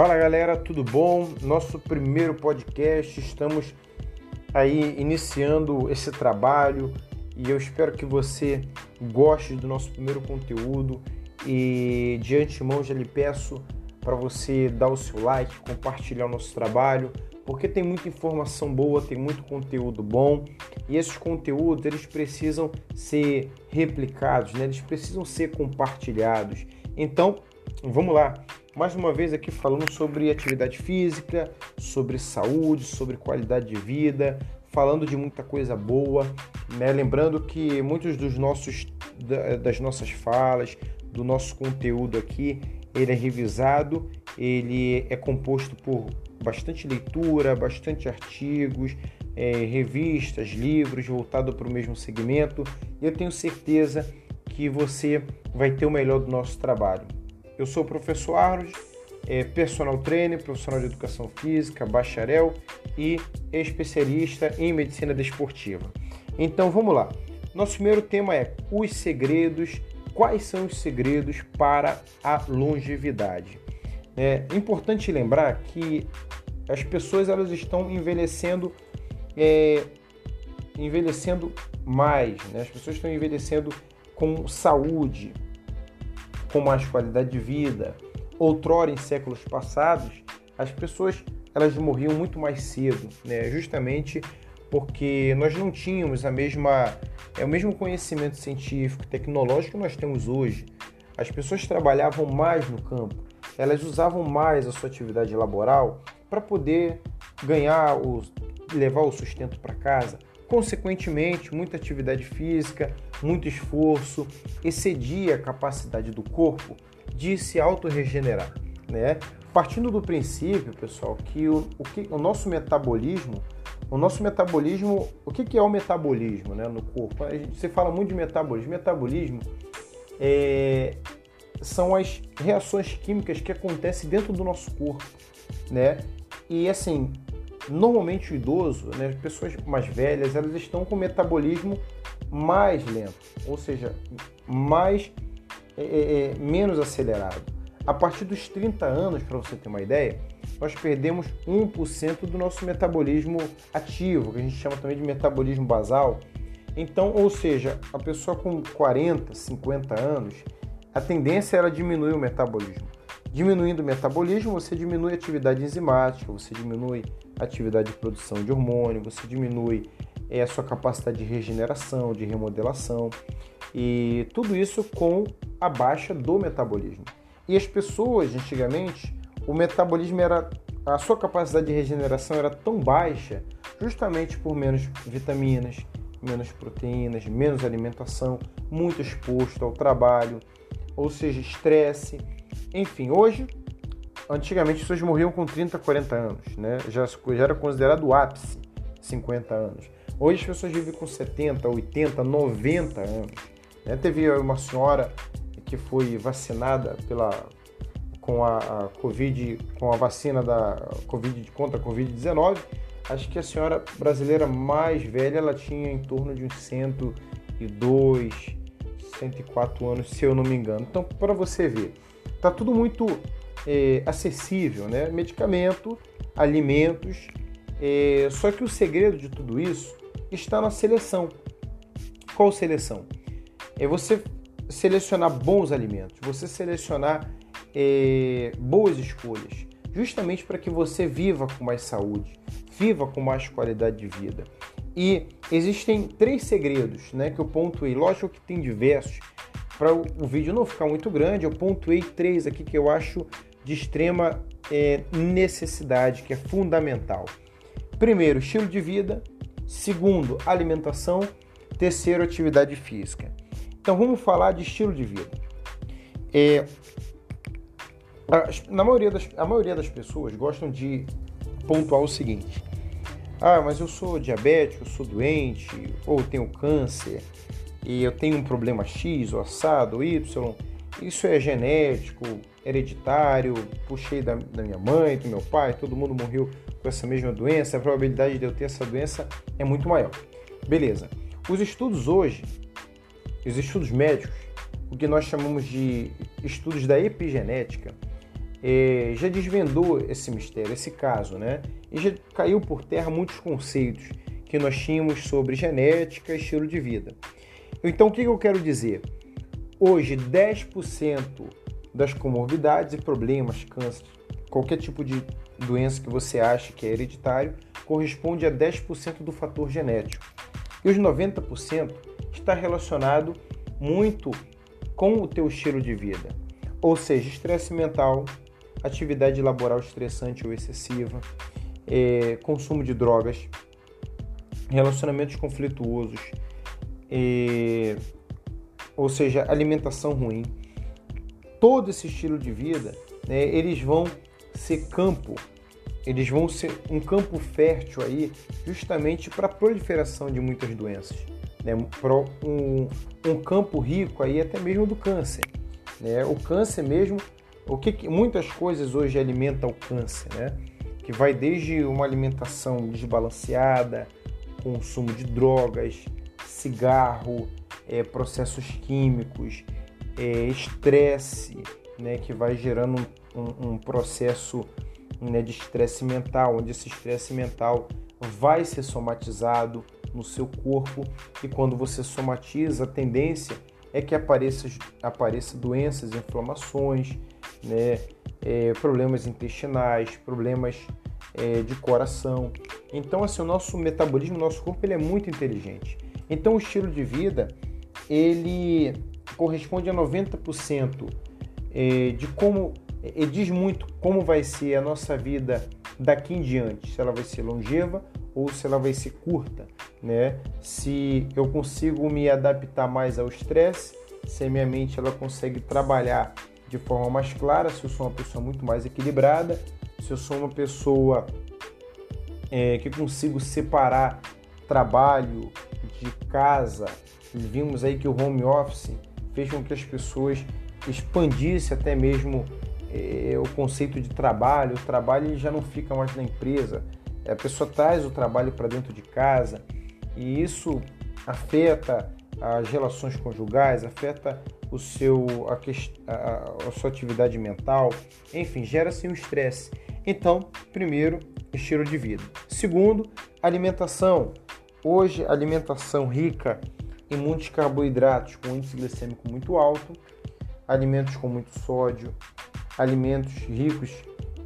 Fala galera, tudo bom? Nosso primeiro podcast, estamos aí iniciando esse trabalho e eu espero que você goste do nosso primeiro conteúdo e de antemão já lhe peço para você dar o seu like, compartilhar o nosso trabalho, porque tem muita informação boa, tem muito conteúdo bom e esses conteúdos eles precisam ser replicados, né? eles precisam ser compartilhados. Então, vamos lá mais uma vez aqui falando sobre atividade física, sobre saúde, sobre qualidade de vida, falando de muita coisa boa, né? Lembrando que muitos dos nossos das nossas falas, do nosso conteúdo aqui, ele é revisado, ele é composto por bastante leitura, bastante artigos, é, revistas, livros voltados para o mesmo segmento. E eu tenho certeza que você vai ter o melhor do nosso trabalho. Eu sou o professor Arnold, é, personal trainer, profissional de educação física, bacharel e especialista em medicina desportiva. Então vamos lá. Nosso primeiro tema é os segredos. Quais são os segredos para a longevidade? É importante lembrar que as pessoas elas estão envelhecendo, é, envelhecendo mais, né? as pessoas estão envelhecendo com saúde, com mais qualidade de vida. Outrora, em séculos passados, as pessoas elas morriam muito mais cedo, né? justamente porque nós não tínhamos a mesma, é o mesmo conhecimento científico, tecnológico que nós temos hoje. As pessoas trabalhavam mais no campo, elas usavam mais a sua atividade laboral para poder ganhar, o, levar o sustento para casa. Consequentemente, muita atividade física, muito esforço excedia a capacidade do corpo de se autorregenerar, né? Partindo do princípio, pessoal, que o, o, que, o nosso metabolismo, o nosso metabolismo, o que, que é o metabolismo né, no corpo? Gente, você fala muito de metabolismo. Metabolismo é, são as reações químicas que acontecem dentro do nosso corpo, né? E assim, normalmente o idoso, né, as pessoas mais velhas, elas estão com metabolismo mais lento, ou seja, mais é, é, é menos acelerado. A partir dos 30 anos, para você ter uma ideia, nós perdemos 1% do nosso metabolismo ativo, que a gente chama também de metabolismo basal. Então, ou seja, a pessoa com 40, 50 anos, a tendência é ela diminuir o metabolismo. Diminuindo o metabolismo, você diminui a atividade enzimática, você diminui a atividade de produção de hormônio, você diminui é, a sua capacidade de regeneração, de remodelação, e tudo isso com a baixa do metabolismo. E as pessoas, antigamente, o metabolismo era. a sua capacidade de regeneração era tão baixa, justamente por menos vitaminas, menos proteínas, menos alimentação, muito exposto ao trabalho, ou seja, estresse enfim, hoje, antigamente as pessoas morriam com 30, 40 anos, né? Já, já era considerado o ápice, 50 anos. Hoje as pessoas vivem com 70, 80, 90 anos. Né? Teve uma senhora que foi vacinada pela com a, a Covid, com a vacina da Covid contra a Covid-19. Acho que a senhora brasileira mais velha, ela tinha em torno de uns 102, 104 anos, se eu não me engano. Então, para você ver, Tá tudo muito é, acessível, né? Medicamento, alimentos. É, só que o segredo de tudo isso está na seleção. Qual seleção? É você selecionar bons alimentos, você selecionar é, boas escolhas, justamente para que você viva com mais saúde, viva com mais qualidade de vida. E existem três segredos, né, que eu pontuei. Lógico que tem diversos, para o vídeo não ficar muito grande, eu pontuei três aqui que eu acho de extrema é, necessidade, que é fundamental. Primeiro, estilo de vida. Segundo, alimentação. Terceiro, atividade física. Então vamos falar de estilo de vida. É, a, na maioria das, a maioria das pessoas gostam de pontuar o seguinte: ah, mas eu sou diabético, eu sou doente, ou tenho câncer, e eu tenho um problema X, ou assado, ou Y, isso é genético, hereditário, puxei da, da, minha mãe, do meu pai, todo mundo morreu com essa mesma doença, a probabilidade de eu ter essa doença é muito maior. Beleza. Os estudos hoje, os estudos médicos, o que nós chamamos de estudos da epigenética, é, já desvendou esse mistério, esse caso, né? E já caiu por terra muitos conceitos que nós tínhamos sobre genética e estilo de vida. Então, o que eu quero dizer? Hoje, 10% das comorbidades e problemas, câncer, qualquer tipo de doença que você acha que é hereditário, corresponde a 10% do fator genético. E os 90% está relacionado muito com o teu estilo de vida. Ou seja, estresse mental, atividade laboral estressante ou excessiva, é, consumo de drogas, relacionamentos conflituosos, ou seja, alimentação ruim. Todo esse estilo de vida, né, eles vão ser campo, eles vão ser um campo fértil aí, justamente para a proliferação de muitas doenças, né, um, um campo rico aí até mesmo do câncer. Né? O câncer mesmo o que muitas coisas hoje alimentam o câncer, né? Que vai desde uma alimentação desbalanceada, consumo de drogas, cigarro, é, processos químicos, é, estresse, né? Que vai gerando um, um, processo né, de estresse mental, onde esse estresse mental vai ser somatizado no seu corpo e quando você somatiza, a tendência é que apareça, apareça doenças, inflamações, né, é, problemas intestinais, problemas é, de coração. Então, assim, o nosso metabolismo, o nosso corpo, ele é muito inteligente. Então, o estilo de vida, ele corresponde a 90% é, de como, ele diz muito como vai ser a nossa vida daqui em diante, se ela vai ser longeva ou se ela vai ser curta, né? Se eu consigo me adaptar mais ao estresse, se a minha mente ela consegue trabalhar de forma mais clara, se eu sou uma pessoa muito mais equilibrada, se eu sou uma pessoa é, que consigo separar trabalho de casa. Vimos aí que o home office fez com que as pessoas expandissem até mesmo é, o conceito de trabalho. O trabalho já não fica mais na empresa, a pessoa traz o trabalho para dentro de casa e isso afeta as relações conjugais, afeta o seu, a, a, a sua atividade mental, enfim, gera-se um estresse. Então, primeiro, estilo de vida. Segundo, alimentação. Hoje, alimentação rica em muitos carboidratos com índice glicêmico muito alto, alimentos com muito sódio, alimentos ricos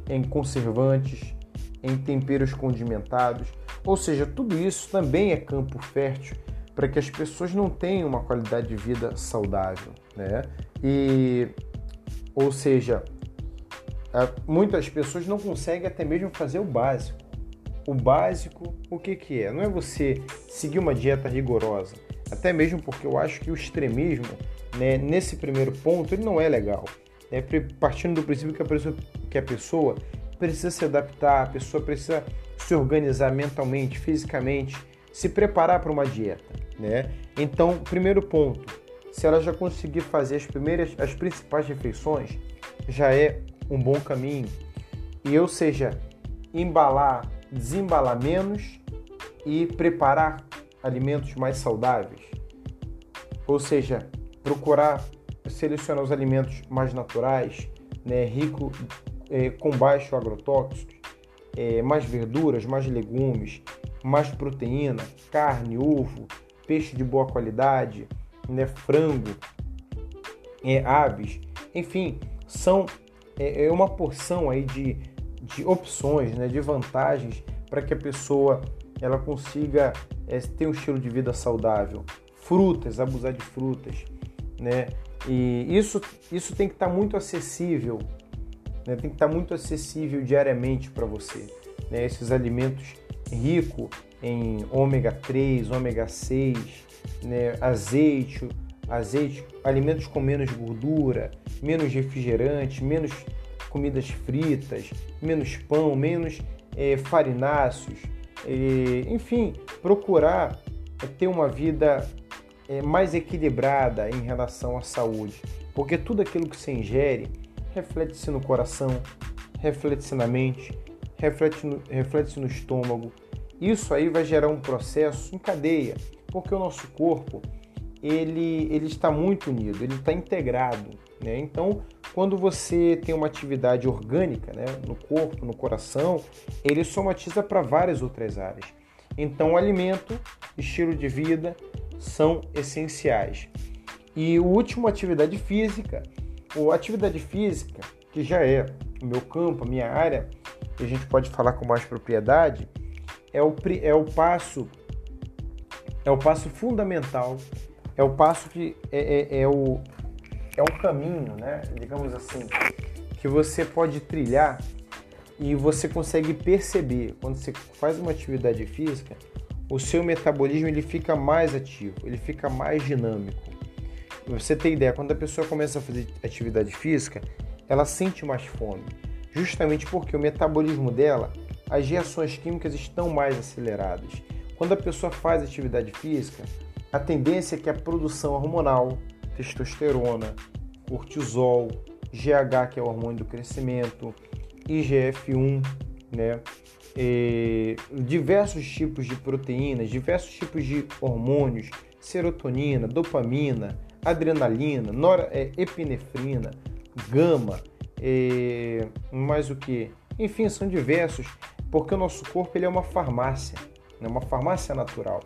em conservantes, em temperos condimentados, ou seja, tudo isso também é campo fértil para que as pessoas não tenham uma qualidade de vida saudável, né? E, ou seja, muitas pessoas não conseguem até mesmo fazer o básico. O básico, o que que é? Não é você seguir uma dieta rigorosa, até mesmo porque eu acho que o extremismo, né, nesse primeiro ponto, ele não é legal. É partindo do princípio que a pessoa, que a pessoa precisa se adaptar, a pessoa precisa se organizar mentalmente, fisicamente, se preparar para uma dieta, né? Então, primeiro ponto, se ela já conseguir fazer as primeiras, as principais refeições, já é um bom caminho. E ou seja, embalar, desembalar menos e preparar alimentos mais saudáveis. Ou seja, procurar selecionar os alimentos mais naturais, né, rico é, com baixo agrotóxico, é, mais verduras, mais legumes, mais proteína, carne, ovo, peixe de boa qualidade, né, frango, é, aves, enfim, são é, é, uma porção aí de, de opções, né, de vantagens para que a pessoa ela consiga é, ter um estilo de vida saudável. Frutas, abusar de frutas, né? E isso, isso tem que estar tá muito acessível, né? tem que estar tá muito acessível diariamente para você. Né? Esses alimentos ricos em ômega 3, ômega 6, né, azeite, azeite, alimentos com menos gordura, menos refrigerante, menos comidas fritas, menos pão, menos é, farináceos, é, enfim, procurar ter uma vida mais equilibrada em relação à saúde, porque tudo aquilo que você ingere reflete-se no coração, reflete-se na mente, reflete-se no, reflete no estômago, isso aí vai gerar um processo em cadeia, porque o nosso corpo ele, ele está muito unido, ele está integrado. Né? Então, quando você tem uma atividade orgânica né, no corpo, no coração, ele somatiza para várias outras áreas. Então, alimento, estilo de vida são essenciais. E o último, atividade física. O atividade física, que já é o meu campo, a minha área, e a gente pode falar com mais propriedade, é o, é o passo é o passo fundamental, é o passo que é, é, é o, é um caminho, né? digamos assim, que você pode trilhar e você consegue perceber quando você faz uma atividade física, o seu metabolismo ele fica mais ativo, ele fica mais dinâmico. você tem ideia, quando a pessoa começa a fazer atividade física, ela sente mais fome, justamente porque o metabolismo dela, as reações químicas estão mais aceleradas. Quando a pessoa faz atividade física, a tendência é que a produção hormonal, testosterona, cortisol, GH, que é o hormônio do crescimento, IGF-1, né? E diversos tipos de proteínas, diversos tipos de hormônios, serotonina, dopamina, adrenalina, norepinefrina, gama, e mais o que? Enfim, são diversos, porque o nosso corpo ele é uma farmácia né? uma farmácia natural.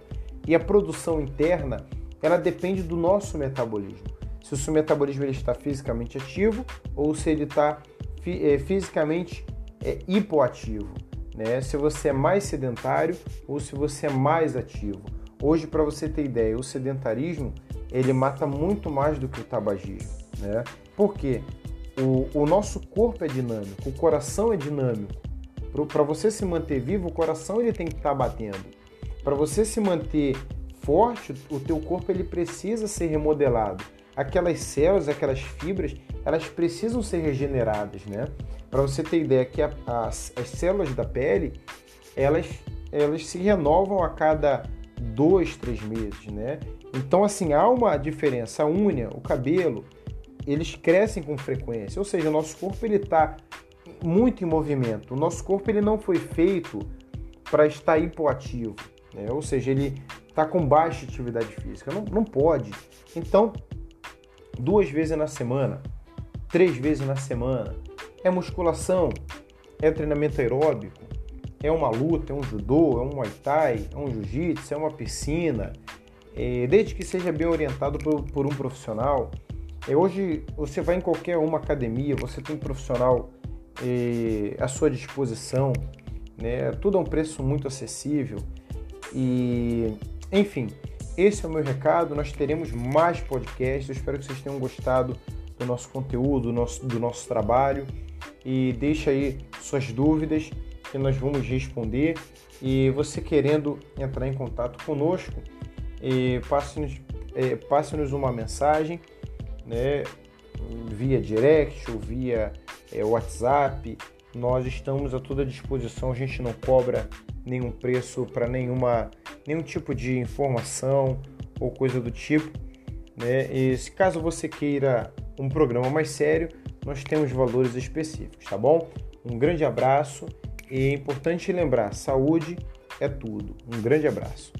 E a produção interna, ela depende do nosso metabolismo. Se o seu metabolismo ele está fisicamente ativo ou se ele está é, fisicamente é, hipoativo. Né? Se você é mais sedentário ou se você é mais ativo. Hoje, para você ter ideia, o sedentarismo ele mata muito mais do que o tabagismo. Né? Por quê? O, o nosso corpo é dinâmico, o coração é dinâmico. Para você se manter vivo, o coração ele tem que estar tá batendo. Para você se manter forte, o teu corpo ele precisa ser remodelado. Aquelas células, aquelas fibras, elas precisam ser regeneradas, né? Para você ter ideia que a, as, as células da pele, elas, elas se renovam a cada dois, três meses, né? Então, assim, há uma diferença. A unha, o cabelo, eles crescem com frequência. Ou seja, o nosso corpo ele está muito em movimento. O nosso corpo ele não foi feito para estar hipoativo, né? ou seja, ele está com baixa atividade física. Não, não pode. Então, duas vezes na semana, três vezes na semana, é musculação, é treinamento aeróbico, é uma luta, é um judô, é um muay thai, é um jiu-jitsu, é uma piscina, é, desde que seja bem orientado por, por um profissional. É, hoje você vai em qualquer uma academia, você tem profissional à sua disposição, né? Tudo a um preço muito acessível e, enfim, esse é o meu recado. Nós teremos mais podcasts. Eu espero que vocês tenham gostado do nosso conteúdo, do nosso, do nosso trabalho e deixe aí suas dúvidas que nós vamos responder. E você querendo entrar em contato conosco, passe-nos é, passe uma mensagem, né? via direct ou via é, WhatsApp. Nós estamos a toda disposição, a gente não cobra nenhum preço para nenhuma nenhum tipo de informação ou coisa do tipo. Né? E se caso você queira um programa mais sério, nós temos valores específicos, tá bom? Um grande abraço e é importante lembrar, saúde é tudo. Um grande abraço.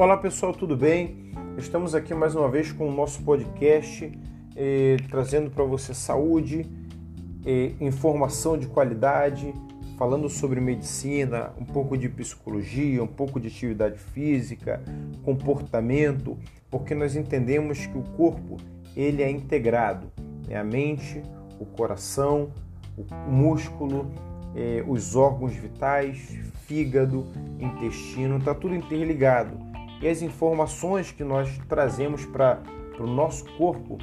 Olá pessoal, tudo bem? Estamos aqui mais uma vez com o nosso podcast, eh, trazendo para você saúde, eh, informação de qualidade, falando sobre medicina, um pouco de psicologia, um pouco de atividade física, comportamento, porque nós entendemos que o corpo ele é integrado, é a mente, o coração, o músculo, eh, os órgãos vitais, fígado, intestino, está tudo interligado e as informações que nós trazemos para o nosso corpo,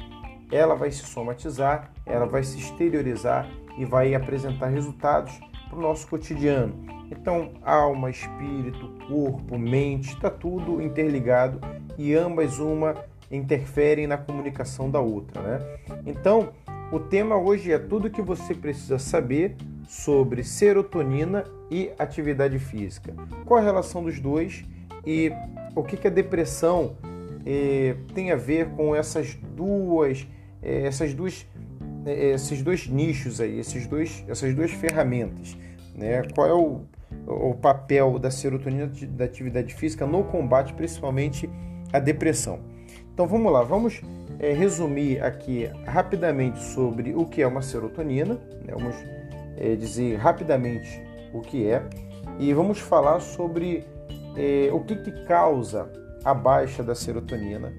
ela vai se somatizar, ela vai se exteriorizar e vai apresentar resultados para o nosso cotidiano. Então, alma, espírito, corpo, mente, está tudo interligado e ambas uma interferem na comunicação da outra, né? Então, o tema hoje é tudo que você precisa saber sobre serotonina e atividade física. Qual a relação dos dois e o que, que a depressão eh, tem a ver com essas duas, eh, essas duas é, esses dois nichos aí, esses dois, essas duas ferramentas. Né? Qual é o, o papel da serotonina da atividade física no combate, principalmente a depressão? Então vamos lá, vamos é, resumir aqui rapidamente sobre o que é uma serotonina, né? vamos dizer rapidamente o que é e vamos falar sobre é, o que, que causa a baixa da serotonina,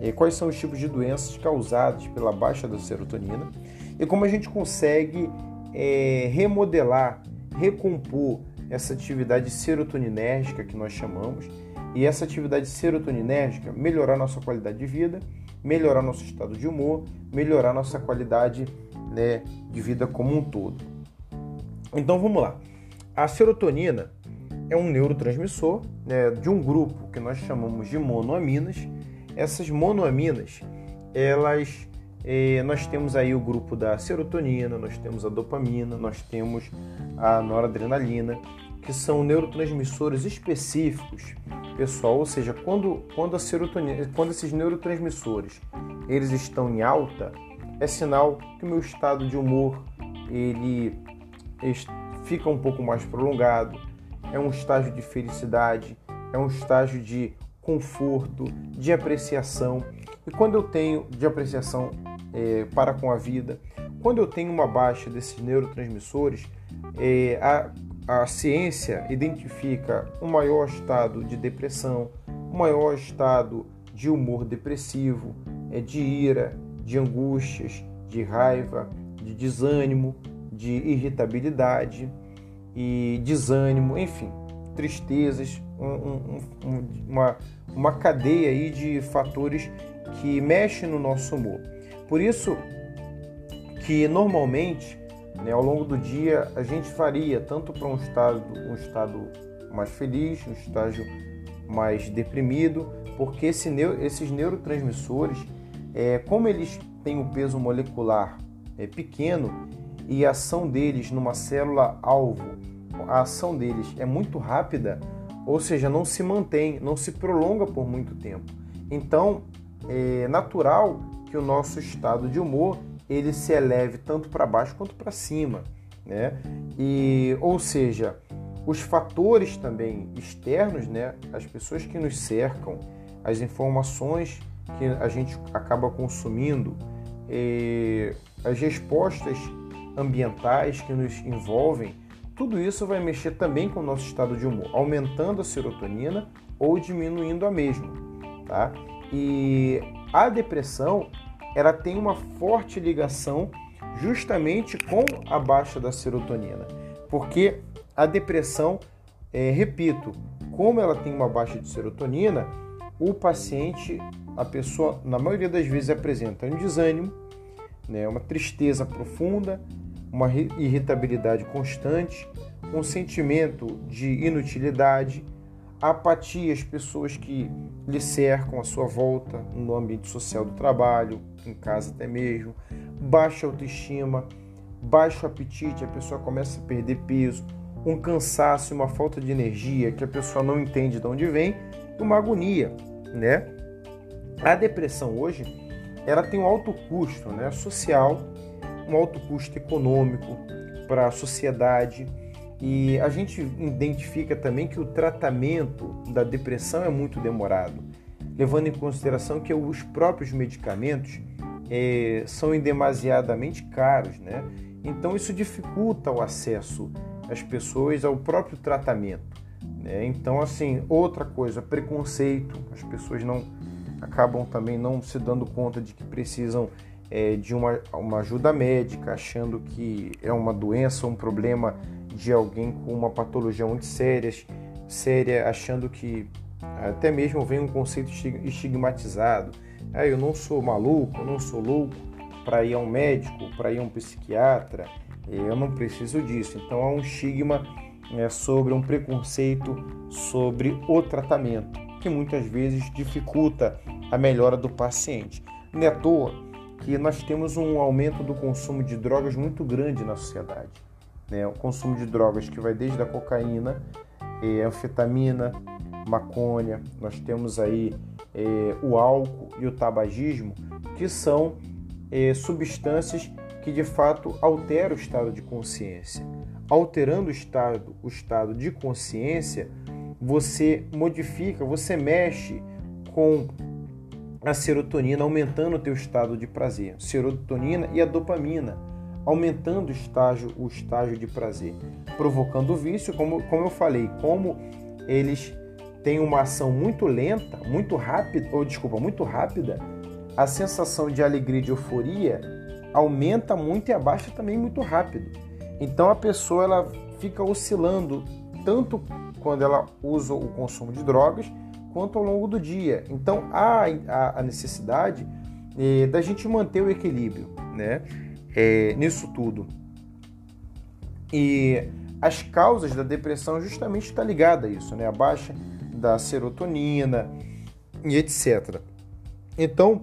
é, quais são os tipos de doenças causadas pela baixa da serotonina e como a gente consegue é, remodelar, recompor essa atividade serotoninérgica que nós chamamos e essa atividade serotoninérgica melhorar nossa qualidade de vida, melhorar nosso estado de humor, melhorar nossa qualidade né, de vida como um todo. Então vamos lá. A serotonina é um neurotransmissor né, de um grupo que nós chamamos de monoaminas. Essas monoaminas, elas, eh, nós temos aí o grupo da serotonina, nós temos a dopamina, nós temos a noradrenalina, que são neurotransmissores específicos, pessoal. Ou seja, quando, quando a serotonina, quando esses neurotransmissores eles estão em alta, é sinal que o meu estado de humor ele fica um pouco mais prolongado, é um estágio de felicidade, é um estágio de conforto, de apreciação. E quando eu tenho de apreciação é, para com a vida, quando eu tenho uma baixa desses neurotransmissores, é, a, a ciência identifica um maior estado de depressão, um maior estado de humor depressivo, é, de ira, de angústias, de raiva, de desânimo, de irritabilidade e desânimo, enfim, tristezas, um, um, um, uma, uma cadeia aí de fatores que mexem no nosso humor. Por isso que normalmente, né, ao longo do dia, a gente varia tanto para um estado, um estado mais feliz, um estágio mais deprimido, porque esse, esses neurotransmissores, é, como eles têm um peso molecular é, pequeno, e a ação deles numa célula alvo, a ação deles é muito rápida, ou seja, não se mantém, não se prolonga por muito tempo. Então, é natural que o nosso estado de humor ele se eleve tanto para baixo quanto para cima, né? E, ou seja, os fatores também externos, né? As pessoas que nos cercam, as informações que a gente acaba consumindo, eh, as respostas ambientais que nos envolvem, tudo isso vai mexer também com o nosso estado de humor, aumentando a serotonina ou diminuindo a mesma, tá? E a depressão, ela tem uma forte ligação justamente com a baixa da serotonina, porque a depressão, é, repito, como ela tem uma baixa de serotonina, o paciente, a pessoa, na maioria das vezes apresenta um desânimo, né, uma tristeza profunda, uma irritabilidade constante, um sentimento de inutilidade, apatia às pessoas que lhe cercam à sua volta no ambiente social do trabalho, em casa até mesmo, baixa autoestima, baixo apetite, a pessoa começa a perder peso, um cansaço, uma falta de energia que a pessoa não entende de onde vem, uma agonia, né? A depressão hoje, ela tem um alto custo, né, social um alto custo econômico para a sociedade. E a gente identifica também que o tratamento da depressão é muito demorado, levando em consideração que os próprios medicamentos é, são demasiadamente caros, né? Então isso dificulta o acesso às pessoas ao próprio tratamento. Né? Então, assim, outra coisa, preconceito, as pessoas não acabam também não se dando conta de que precisam é, de uma, uma ajuda médica, achando que é uma doença, um problema de alguém com uma patologia muito séria, séria achando que até mesmo vem um conceito estigmatizado. Ah, eu não sou maluco, eu não sou louco para ir a um médico, para ir a um psiquiatra, eu não preciso disso. Então há um estigma é, sobre um preconceito sobre o tratamento, que muitas vezes dificulta a melhora do paciente. Não é à toa que nós temos um aumento do consumo de drogas muito grande na sociedade. Né? O consumo de drogas que vai desde a cocaína, é, anfetamina, maconha, nós temos aí é, o álcool e o tabagismo, que são é, substâncias que de fato altera o estado de consciência. Alterando o estado, o estado de consciência, você modifica, você mexe com a serotonina, aumentando o teu estado de prazer. Serotonina e a dopamina, aumentando o estágio, o estágio de prazer, provocando vício, como, como eu falei, como eles têm uma ação muito lenta, muito rápida, ou desculpa, muito rápida, a sensação de alegria e de euforia aumenta muito e abaixa também muito rápido. Então a pessoa ela fica oscilando tanto quando ela usa o consumo de drogas quanto ao longo do dia. Então há a necessidade eh, da gente manter o equilíbrio né, eh, nisso tudo. E as causas da depressão justamente está ligada a isso, né? A baixa da serotonina e etc. Então,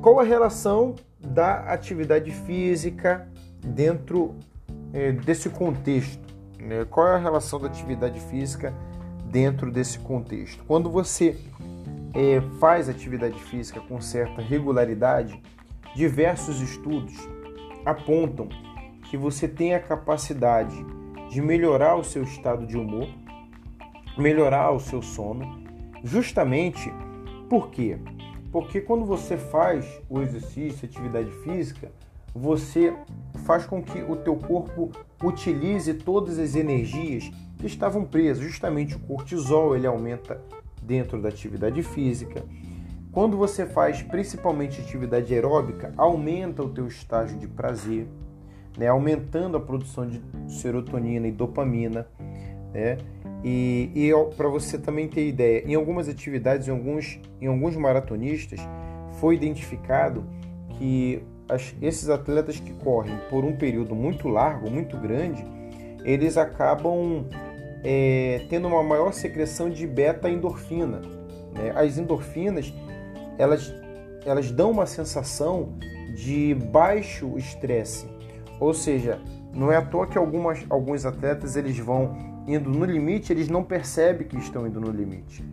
qual a relação da atividade física dentro eh, desse contexto? Né? Qual é a relação da atividade física dentro desse contexto? Quando você eh, faz atividade física com certa regularidade, diversos estudos apontam que você tem a capacidade de melhorar o seu estado de humor, melhorar o seu sono, justamente por quê? Porque quando você faz o exercício, atividade física, você faz com que o teu corpo utilize todas as energias que estavam presas. Justamente o cortisol, ele aumenta dentro da atividade física. Quando você faz principalmente atividade aeróbica, aumenta o teu estágio de prazer, né? aumentando a produção de serotonina e dopamina. Né? E, e para você também ter ideia, em algumas atividades, em alguns, em alguns maratonistas, foi identificado que as, esses atletas que correm por um período muito largo, muito grande, eles acabam é, tendo uma maior secreção de beta-endorfina. Né? As endorfinas, elas, elas dão uma sensação de baixo estresse, ou seja, não é à toa que algumas, alguns atletas eles vão indo no limite, eles não percebem que estão indo no limite.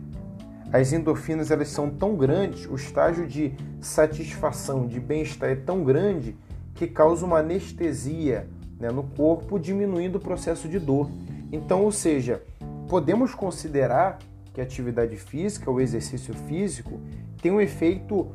As endorfinas elas são tão grandes, o estágio de satisfação, de bem-estar é tão grande que causa uma anestesia né, no corpo, diminuindo o processo de dor. Então, ou seja, podemos considerar que a atividade física, o exercício físico, tem um efeito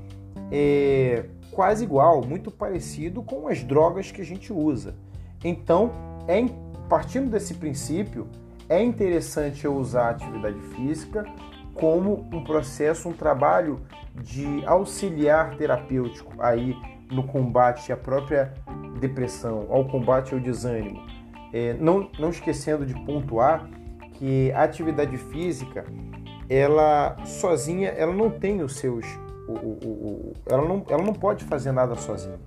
é, quase igual, muito parecido com as drogas que a gente usa. Então, é partindo desse princípio, é interessante eu usar a atividade física como um processo, um trabalho de auxiliar terapêutico aí no combate à própria depressão, ao combate ao desânimo. É, não, não esquecendo de pontuar que a atividade física, ela sozinha, ela não tem os seus, o, o, o, ela, não, ela não pode fazer nada sozinha.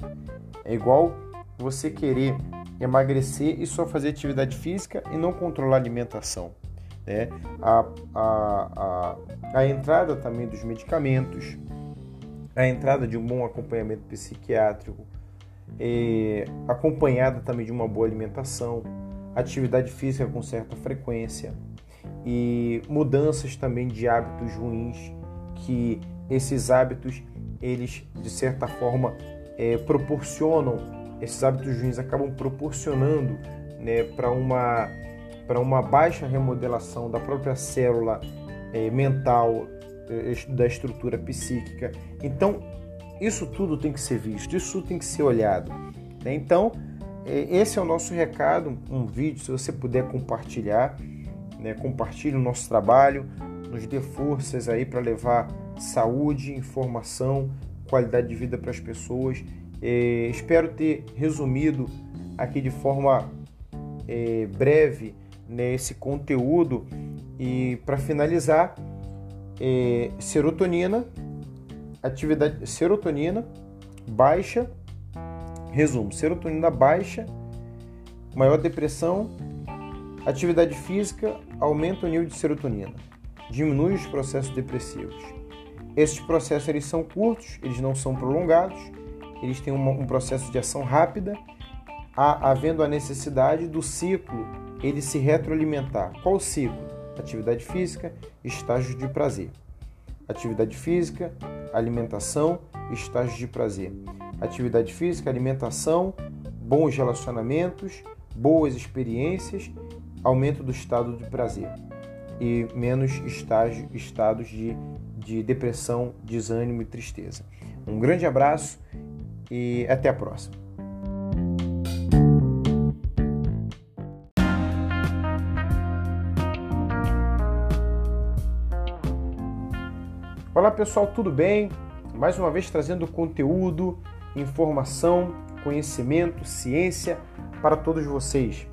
É igual você querer emagrecer e só fazer atividade física e não controlar a alimentação. Né? A, a, a, a entrada também dos medicamentos, a entrada de um bom acompanhamento psiquiátrico, é, acompanhada também de uma boa alimentação, atividade física com certa frequência e mudanças também de hábitos ruins que esses hábitos eles de certa forma é, proporcionam esses hábitos ruins acabam proporcionando né, para uma, uma baixa remodelação da própria célula é, mental, é, da estrutura psíquica. Então, isso tudo tem que ser visto, isso tem que ser olhado. Né? Então, é, esse é o nosso recado, um vídeo, se você puder compartilhar, né, compartilhe o nosso trabalho, nos dê forças aí para levar saúde, informação, qualidade de vida para as pessoas é, espero ter resumido aqui de forma é, breve né, esse conteúdo e para finalizar, serotonina, atividade serotonina baixa, resumo, serotonina baixa, maior depressão, atividade física aumenta o nível de serotonina, diminui os processos depressivos. Esses processos eles são curtos, eles não são prolongados eles têm um, um processo de ação rápida, há, havendo a necessidade do ciclo ele se retroalimentar. Qual o ciclo? Atividade física, estágios de prazer. Atividade física, alimentação, estágios de prazer. Atividade física, alimentação, bons relacionamentos, boas experiências, aumento do estado de prazer e menos estágio, estados de, de depressão, desânimo e tristeza. Um grande abraço e até a próxima. Olá pessoal, tudo bem? Mais uma vez trazendo conteúdo, informação, conhecimento, ciência para todos vocês.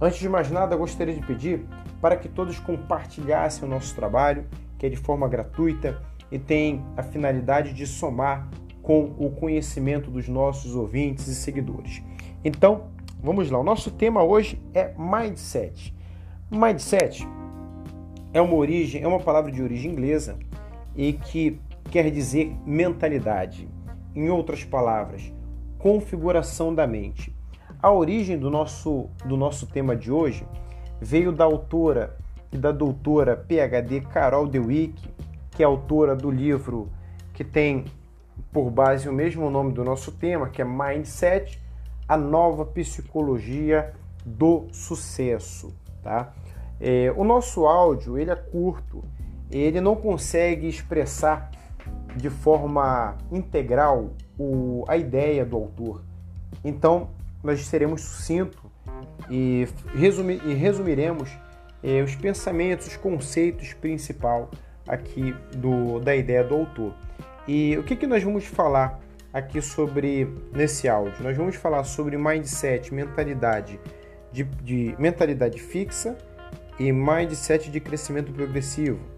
Antes de mais nada, gostaria de pedir para que todos compartilhassem o nosso trabalho, que é de forma gratuita e tem a finalidade de somar com o conhecimento dos nossos ouvintes e seguidores. Então, vamos lá. O nosso tema hoje é mindset. Mindset é uma origem, é uma palavra de origem inglesa e que quer dizer mentalidade. Em outras palavras, configuração da mente. A origem do nosso, do nosso tema de hoje veio da autora e da doutora PhD Carol Dweck, que é autora do livro que tem por base o mesmo nome do nosso tema, que é Mindset, a nova psicologia do sucesso, tá? É, o nosso áudio ele é curto, ele não consegue expressar de forma integral o, a ideia do autor. Então, nós seremos sucinto e, resumi, e resumiremos eh, os pensamentos, os conceitos principal aqui do, da ideia do autor. E o que, que nós vamos falar aqui sobre nesse áudio? Nós vamos falar sobre mindset, mentalidade de, de mentalidade fixa e mindset de crescimento progressivo.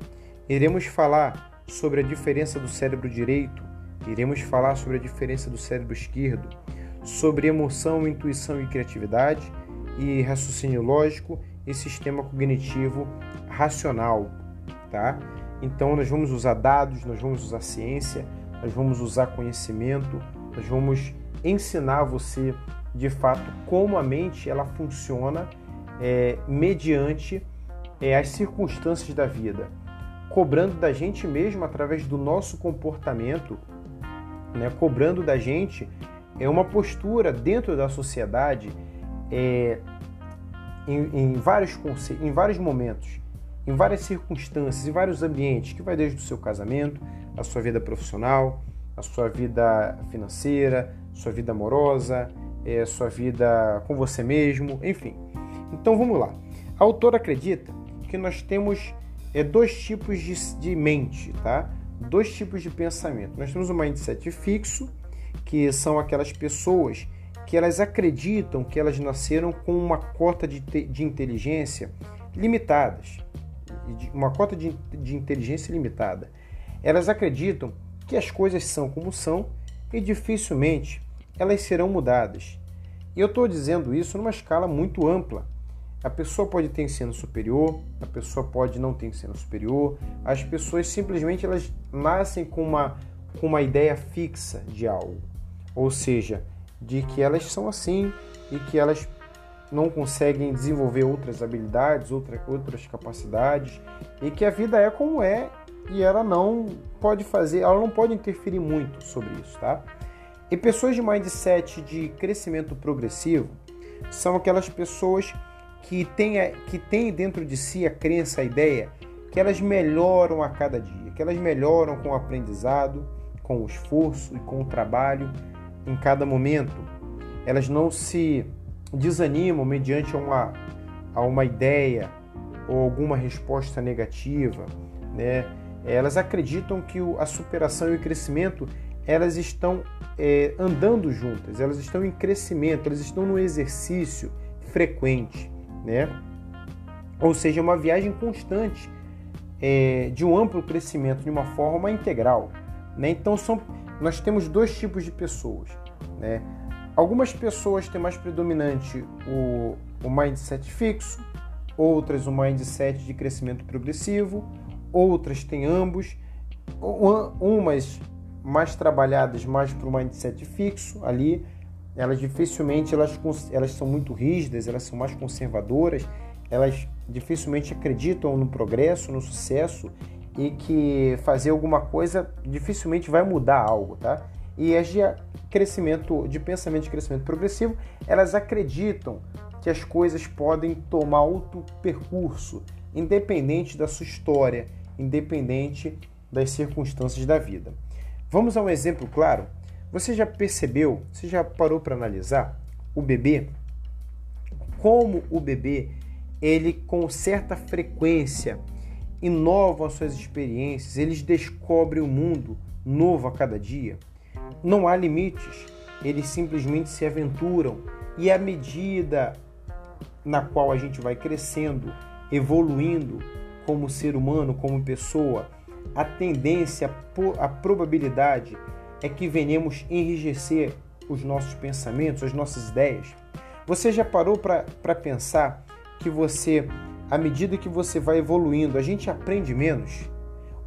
Iremos falar sobre a diferença do cérebro direito, iremos falar sobre a diferença do cérebro esquerdo, sobre emoção, intuição e criatividade e raciocínio lógico e sistema cognitivo racional, tá? Então nós vamos usar dados, nós vamos usar ciência, nós vamos usar conhecimento, nós vamos ensinar você de fato como a mente ela funciona é, mediante é, as circunstâncias da vida, cobrando da gente mesmo através do nosso comportamento, né, cobrando da gente é uma postura dentro da sociedade é, em, em, vários em vários momentos, em várias circunstâncias, em vários ambientes, que vai desde o seu casamento, a sua vida profissional, a sua vida financeira, sua vida amorosa, é, sua vida com você mesmo, enfim. Então vamos lá. A autora acredita que nós temos é, dois tipos de, de mente, tá? Dois tipos de pensamento. Nós temos o mindset fixo, que são aquelas pessoas que elas acreditam que elas nasceram com uma cota de, de inteligência limitadas, uma cota de, de inteligência limitada. Elas acreditam que as coisas são como são e dificilmente elas serão mudadas. Eu estou dizendo isso numa escala muito ampla. A pessoa pode ter ensino superior, a pessoa pode não ter ensino superior. As pessoas simplesmente elas nascem com uma, com uma ideia fixa de algo ou seja, de que elas são assim e que elas não conseguem desenvolver outras habilidades, outra, outras capacidades e que a vida é como é e ela não pode fazer, ela não pode interferir muito sobre isso, tá? E pessoas de mindset de crescimento progressivo são aquelas pessoas que têm, que têm dentro de si a crença, a ideia que elas melhoram a cada dia, que elas melhoram com o aprendizado, com o esforço e com o trabalho em cada momento. Elas não se desanimam mediante uma, a uma ideia ou alguma resposta negativa, né? Elas acreditam que a superação e o crescimento elas estão é, andando juntas, elas estão em crescimento, elas estão no exercício frequente, né? Ou seja, uma viagem constante é, de um amplo crescimento de uma forma integral. Né? Então são nós temos dois tipos de pessoas. Né? Algumas pessoas têm mais predominante o, o mindset fixo, outras o mindset de crescimento progressivo, outras têm ambos, umas mais trabalhadas mais para o mindset fixo ali, elas dificilmente elas, elas são muito rígidas, elas são mais conservadoras, elas dificilmente acreditam no progresso, no sucesso e que fazer alguma coisa dificilmente vai mudar algo, tá? E as de crescimento, de pensamento de crescimento progressivo, elas acreditam que as coisas podem tomar outro percurso, independente da sua história, independente das circunstâncias da vida. Vamos a um exemplo claro. Você já percebeu, você já parou para analisar o bebê? Como o bebê, ele com certa frequência inova as suas experiências, eles descobrem o mundo novo a cada dia. Não há limites, eles simplesmente se aventuram e à medida na qual a gente vai crescendo, evoluindo como ser humano, como pessoa, a tendência, a probabilidade é que venhamos enrijecer os nossos pensamentos, as nossas ideias. Você já parou para pensar que você, à medida que você vai evoluindo, a gente aprende menos?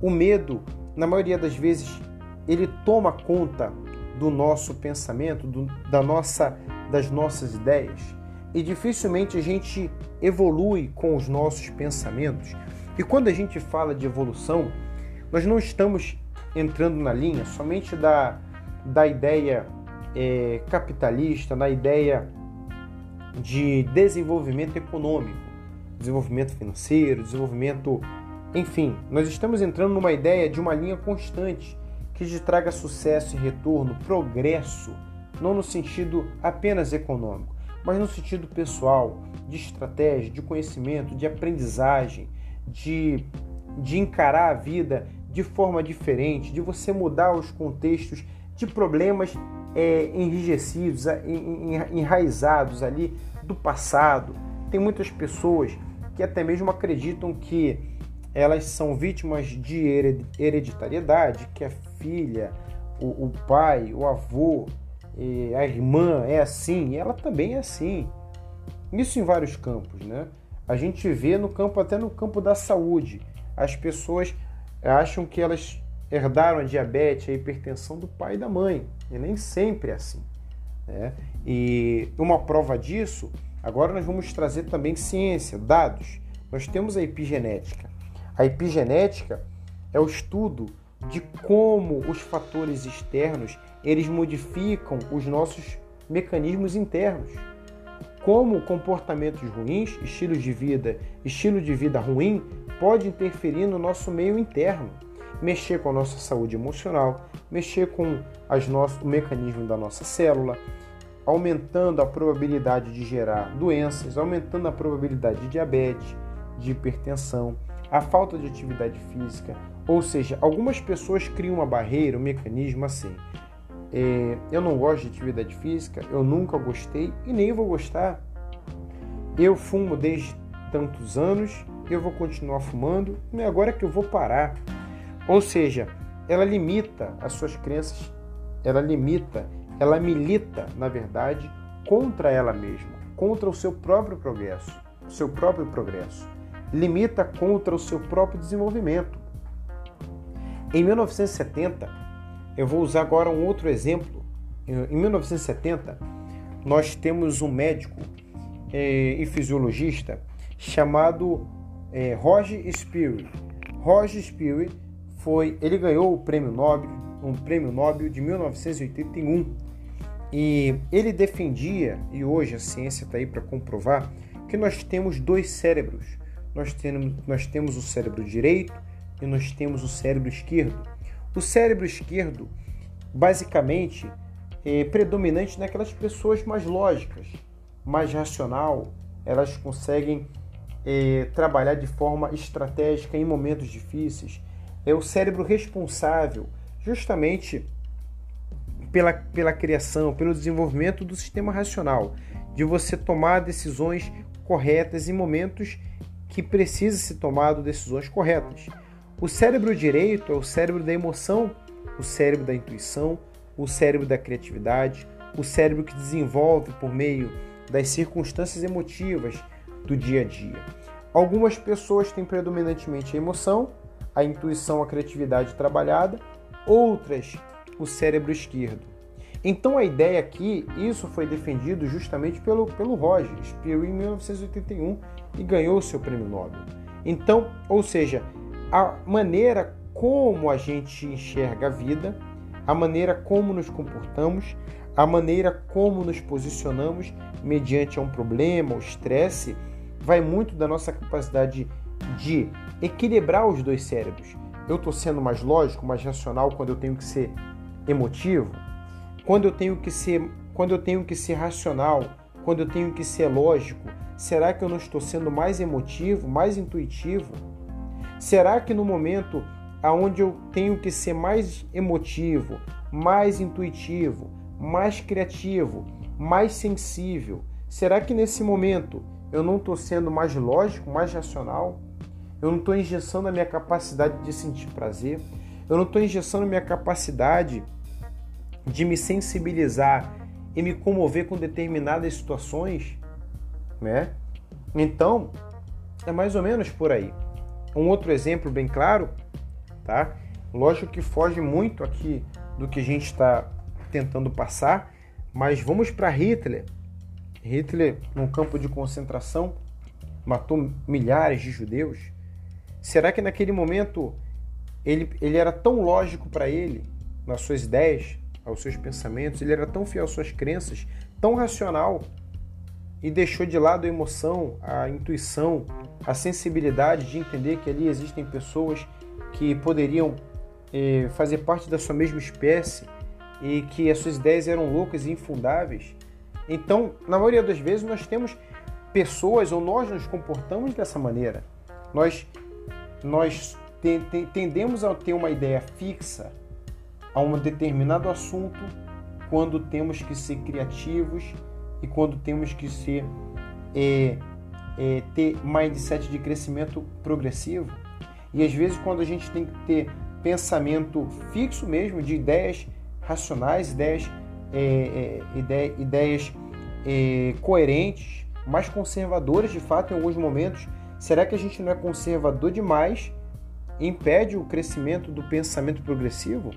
O medo, na maioria das vezes, ele toma conta do nosso pensamento, do, da nossa, das nossas ideias e dificilmente a gente evolui com os nossos pensamentos. E quando a gente fala de evolução, nós não estamos entrando na linha somente da, da ideia é, capitalista, na ideia de desenvolvimento econômico, desenvolvimento financeiro, desenvolvimento. Enfim, nós estamos entrando numa ideia de uma linha constante que te traga sucesso e retorno, progresso, não no sentido apenas econômico, mas no sentido pessoal, de estratégia, de conhecimento, de aprendizagem, de, de encarar a vida de forma diferente, de você mudar os contextos de problemas é, enrijecidos, enraizados ali do passado. Tem muitas pessoas que até mesmo acreditam que elas são vítimas de hereditariedade, que a filha, o, o pai, o avô, a irmã é assim, e ela também é assim. Isso em vários campos, né? A gente vê no campo, até no campo da saúde. As pessoas acham que elas herdaram a diabetes, a hipertensão do pai e da mãe. E nem sempre é assim. Né? E uma prova disso, agora nós vamos trazer também ciência, dados. Nós temos a epigenética. A epigenética é o estudo de como os fatores externos eles modificam os nossos mecanismos internos. Como comportamentos ruins, estilos de vida, estilo de vida ruim pode interferir no nosso meio interno, mexer com a nossa saúde emocional, mexer com as nossas, o mecanismo da nossa célula, aumentando a probabilidade de gerar doenças, aumentando a probabilidade de diabetes, de hipertensão, a falta de atividade física, ou seja, algumas pessoas criam uma barreira, um mecanismo assim. É, eu não gosto de atividade física, eu nunca gostei e nem vou gostar. Eu fumo desde tantos anos, eu vou continuar fumando, não é agora que eu vou parar. Ou seja, ela limita as suas crenças, ela limita, ela milita, na verdade, contra ela mesma, contra o seu próprio progresso, o seu próprio progresso. Limita contra o seu próprio desenvolvimento. Em 1970, eu vou usar agora um outro exemplo. Em 1970, nós temos um médico é, e fisiologista chamado é, Roger Speary. Roger Speary foi, ele ganhou o prêmio Nobel, um prêmio Nobel de 1981 e ele defendia e hoje a ciência está aí para comprovar que nós temos dois cérebros. Nós temos, nós temos o cérebro direito e nós temos o cérebro esquerdo. O cérebro esquerdo, basicamente, é predominante naquelas pessoas mais lógicas, mais racional, elas conseguem é, trabalhar de forma estratégica em momentos difíceis. É o cérebro responsável justamente pela, pela criação, pelo desenvolvimento do sistema racional, de você tomar decisões corretas em momentos que precisa ser tomado decisões corretas. O cérebro direito é o cérebro da emoção, o cérebro da intuição, o cérebro da criatividade, o cérebro que desenvolve por meio das circunstâncias emotivas do dia a dia. Algumas pessoas têm predominantemente a emoção, a intuição, a criatividade trabalhada, outras o cérebro esquerdo. Então a ideia aqui, isso foi defendido justamente pelo, pelo Roger Spear em 1981 e ganhou seu prêmio Nobel. Então, ou seja, a maneira como a gente enxerga a vida, a maneira como nos comportamos, a maneira como nos posicionamos mediante a um problema, o estresse, vai muito da nossa capacidade de equilibrar os dois cérebros. Eu estou sendo mais lógico, mais racional quando eu tenho que ser emotivo, quando eu tenho que ser, quando eu tenho que ser racional, quando eu tenho que ser lógico. Será que eu não estou sendo mais emotivo, mais intuitivo? Será que no momento aonde eu tenho que ser mais emotivo, mais intuitivo, mais criativo, mais sensível, será que nesse momento eu não estou sendo mais lógico, mais racional? Eu não estou engessando a minha capacidade de sentir prazer? Eu não estou engessando a minha capacidade de me sensibilizar e me comover com determinadas situações? Né? Então, é mais ou menos por aí. Um outro exemplo bem claro, tá? Lógico que foge muito aqui do que a gente está tentando passar, mas vamos para Hitler. Hitler, num campo de concentração, matou milhares de judeus. Será que naquele momento ele, ele era tão lógico para ele, nas suas ideias, aos seus pensamentos, ele era tão fiel às suas crenças, tão racional, e deixou de lado a emoção, a intuição, a sensibilidade de entender que ali existem pessoas que poderiam eh, fazer parte da sua mesma espécie e que as suas ideias eram loucas e infundáveis. Então, na maioria das vezes, nós temos pessoas ou nós nos comportamos dessa maneira. Nós, nós tendemos a ter uma ideia fixa a um determinado assunto quando temos que ser criativos e quando temos que ser é, é, ter mindset de crescimento progressivo. E às vezes quando a gente tem que ter pensamento fixo mesmo, de ideias racionais, ideias, é, é ideia, ideias é, coerentes, mais conservadoras de fato em alguns momentos, será que a gente não é conservador demais impede o crescimento do pensamento progressivo?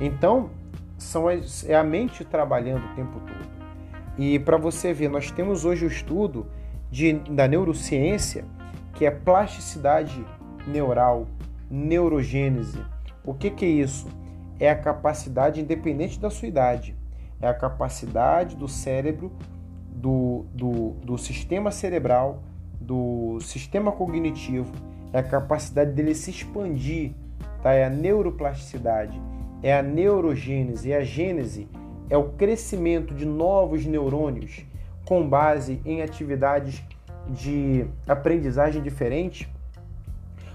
Então, são as, é a mente trabalhando o tempo todo. E para você ver, nós temos hoje o estudo de, da neurociência, que é plasticidade neural, neurogênese. O que, que é isso? É a capacidade, independente da sua idade, é a capacidade do cérebro, do, do, do sistema cerebral, do sistema cognitivo, é a capacidade dele se expandir, tá? é a neuroplasticidade, é a neurogênese, é a gênese é o crescimento de novos neurônios com base em atividades de aprendizagem diferente,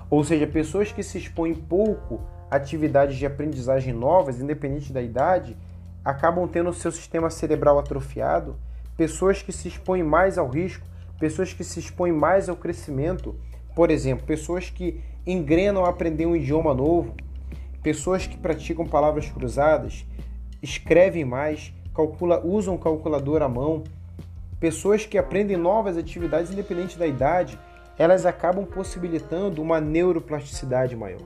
ou seja, pessoas que se expõem pouco a atividades de aprendizagem novas, independente da idade, acabam tendo o seu sistema cerebral atrofiado, pessoas que se expõem mais ao risco, pessoas que se expõem mais ao crescimento, por exemplo, pessoas que engrenam a aprender um idioma novo, pessoas que praticam palavras cruzadas, escrevem mais, calcula, usam calculador à mão. Pessoas que aprendem novas atividades independente da idade, elas acabam possibilitando uma neuroplasticidade maior.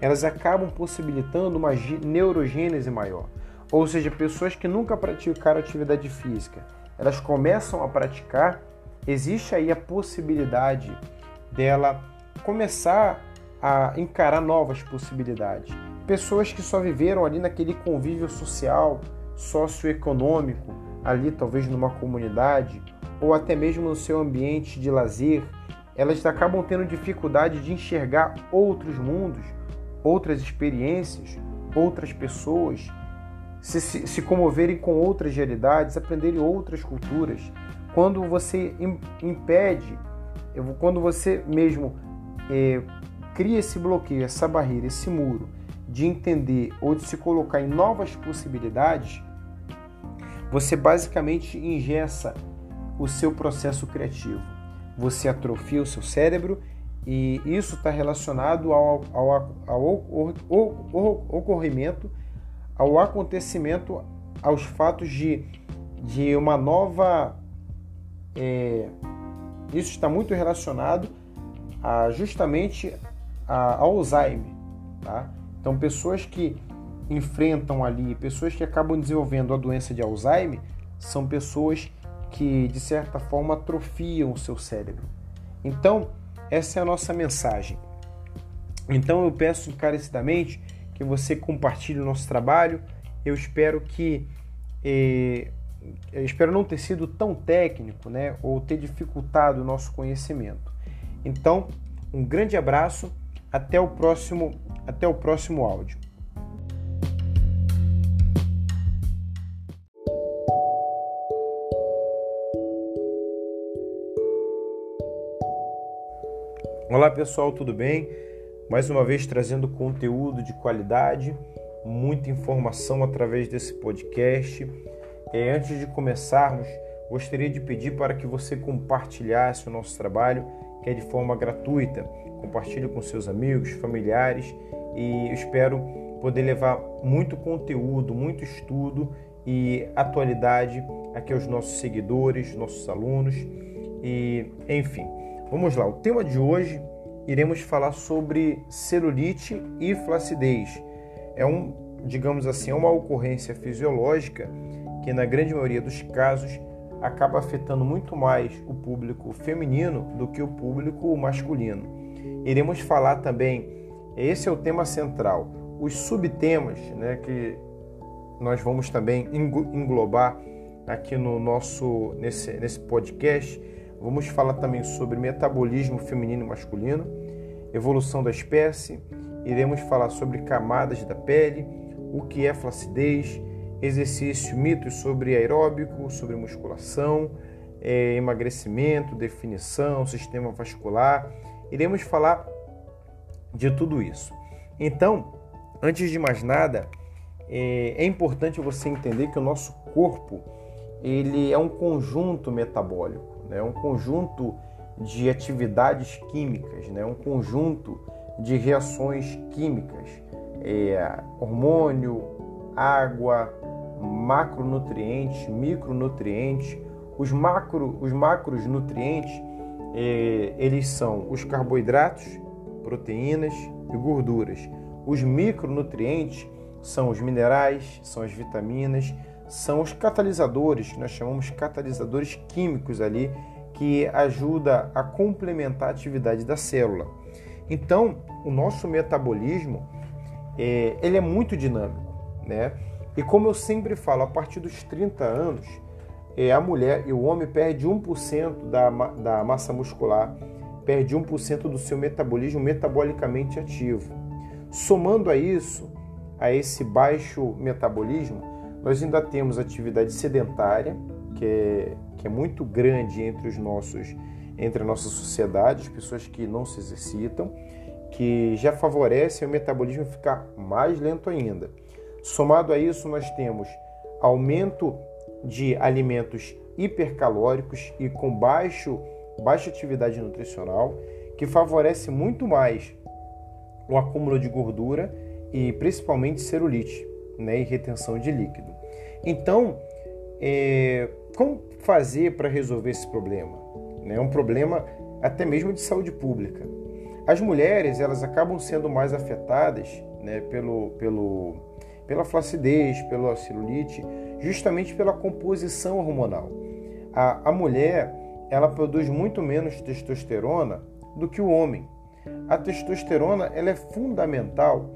Elas acabam possibilitando uma neurogênese maior. Ou seja, pessoas que nunca praticaram atividade física, elas começam a praticar, existe aí a possibilidade dela começar a encarar novas possibilidades pessoas que só viveram ali naquele convívio social, socioeconômico, ali talvez numa comunidade, ou até mesmo no seu ambiente de lazer, elas acabam tendo dificuldade de enxergar outros mundos, outras experiências, outras pessoas, se, se, se comoverem com outras realidades, aprenderem outras culturas. Quando você impede, quando você mesmo é, cria esse bloqueio, essa barreira, esse muro, de entender ou de se colocar em novas possibilidades, você basicamente ingessa o seu processo criativo. Você atrofia o seu cérebro e isso está relacionado ao, ao, ao, ao, ocorrimento, ao acontecimento, aos fatos de, de uma nova. É, isso está muito relacionado a, justamente a Alzheimer. Tá? Então, pessoas que enfrentam ali, pessoas que acabam desenvolvendo a doença de Alzheimer, são pessoas que, de certa forma, atrofiam o seu cérebro. Então, essa é a nossa mensagem. Então, eu peço encarecidamente que você compartilhe o nosso trabalho. Eu espero que eh, eu espero não ter sido tão técnico, né, ou ter dificultado o nosso conhecimento. Então, um grande abraço, até o próximo, até o próximo áudio. Olá pessoal, tudo bem? Mais uma vez trazendo conteúdo de qualidade, muita informação através desse podcast. É, antes de começarmos, gostaria de pedir para que você compartilhasse o nosso trabalho, que é de forma gratuita. Compartilhe com seus amigos, familiares e espero poder levar muito conteúdo, muito estudo e atualidade aqui aos nossos seguidores, nossos alunos e enfim. Vamos lá, o tema de hoje iremos falar sobre celulite e flacidez. É um, digamos assim, é uma ocorrência fisiológica que na grande maioria dos casos acaba afetando muito mais o público feminino do que o público masculino. Iremos falar também, esse é o tema central, os subtemas né, que nós vamos também englobar aqui no nosso nesse, nesse podcast. Vamos falar também sobre metabolismo feminino e masculino, evolução da espécie, iremos falar sobre camadas da pele, o que é flacidez, exercício, mitos sobre aeróbico, sobre musculação, é, emagrecimento, definição, sistema vascular. Iremos falar de tudo isso. Então, antes de mais nada, é, é importante você entender que o nosso corpo ele é um conjunto metabólico, né? é um conjunto de atividades químicas, né? um conjunto de reações químicas, é, hormônio, água, macronutrientes, micronutrientes. Os, macro, os macronutrientes, eh, eles são os carboidratos, proteínas e gorduras. Os micronutrientes são os minerais, são as vitaminas, são os catalisadores, que nós chamamos catalisadores químicos ali, que ajuda a complementar a atividade da célula. Então, o nosso metabolismo, é, ele é muito dinâmico, né? E como eu sempre falo, a partir dos 30 anos, é, a mulher e o homem perde 1% da, da massa muscular, perde 1% do seu metabolismo metabolicamente ativo. Somando a isso, a esse baixo metabolismo, nós ainda temos atividade sedentária, que é, que é muito grande entre os nossos entre a nossa sociedade, as pessoas que não se exercitam, que já favorecem o metabolismo ficar mais lento ainda. Somado a isso, nós temos aumento de alimentos hipercalóricos e com baixo, baixa atividade nutricional, que favorece muito mais o acúmulo de gordura e principalmente celulite né, e retenção de líquido. Então, é, como fazer para resolver esse problema? É um problema até mesmo de saúde pública. As mulheres elas acabam sendo mais afetadas né, pelo, pelo pela flacidez, pela celulite, justamente pela composição hormonal. A, a mulher ela produz muito menos testosterona do que o homem. A testosterona ela é fundamental,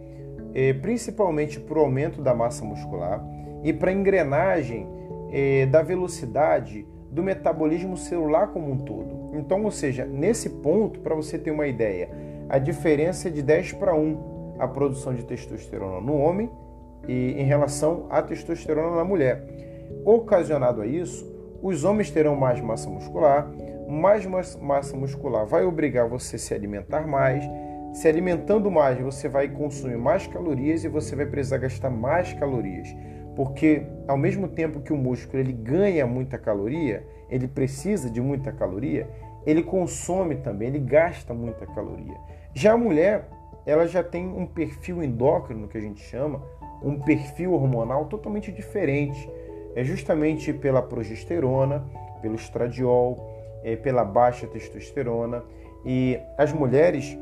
eh, principalmente para o aumento da massa muscular e para a engrenagem eh, da velocidade do metabolismo celular como um todo. Então, ou seja, nesse ponto, para você ter uma ideia, a diferença é de 10 para 1 a produção de testosterona no homem e em relação à testosterona na mulher. Ocasionado a isso, os homens terão mais massa muscular, mais massa muscular vai obrigar você a se alimentar mais. Se alimentando mais, você vai consumir mais calorias e você vai precisar gastar mais calorias. Porque ao mesmo tempo que o músculo ele ganha muita caloria, ele precisa de muita caloria, ele consome também, ele gasta muita caloria. Já a mulher, ela já tem um perfil endócrino que a gente chama, um perfil hormonal totalmente diferente. É justamente pela progesterona, pelo estradiol, é, pela baixa testosterona. E as mulheres,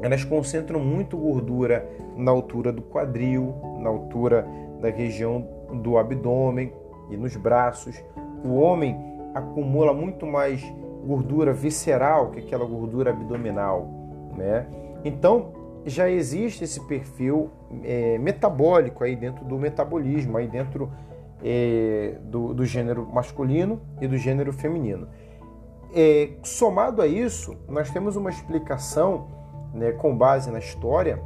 elas concentram muito gordura na altura do quadril, na altura da região do abdômen e nos braços. O homem acumula muito mais gordura visceral que aquela gordura abdominal, né? Então, já existe esse perfil é, metabólico aí dentro do metabolismo, aí dentro é, do, do, gênero masculino e do gênero feminino. É, somado a isso, nós temos uma explicação né, com base na história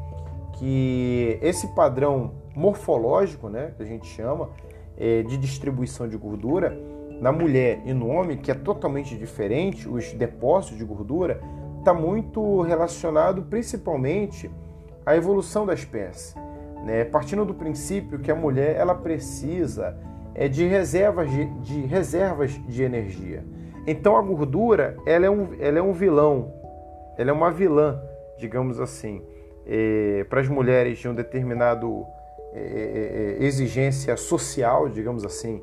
que esse padrão morfológico, né, que a gente chama, é, de distribuição de gordura, na mulher e no homem, que é totalmente diferente, os depósitos de gordura, está muito relacionado principalmente à evolução da espécie. Né? Partindo do princípio que a mulher ela precisa é, de, reservas de, de reservas de energia. Então a gordura ela é, um, ela é um vilão, ela é uma vilã, digamos assim, é, para as mulheres de um determinado é, é, é exigência social, digamos assim,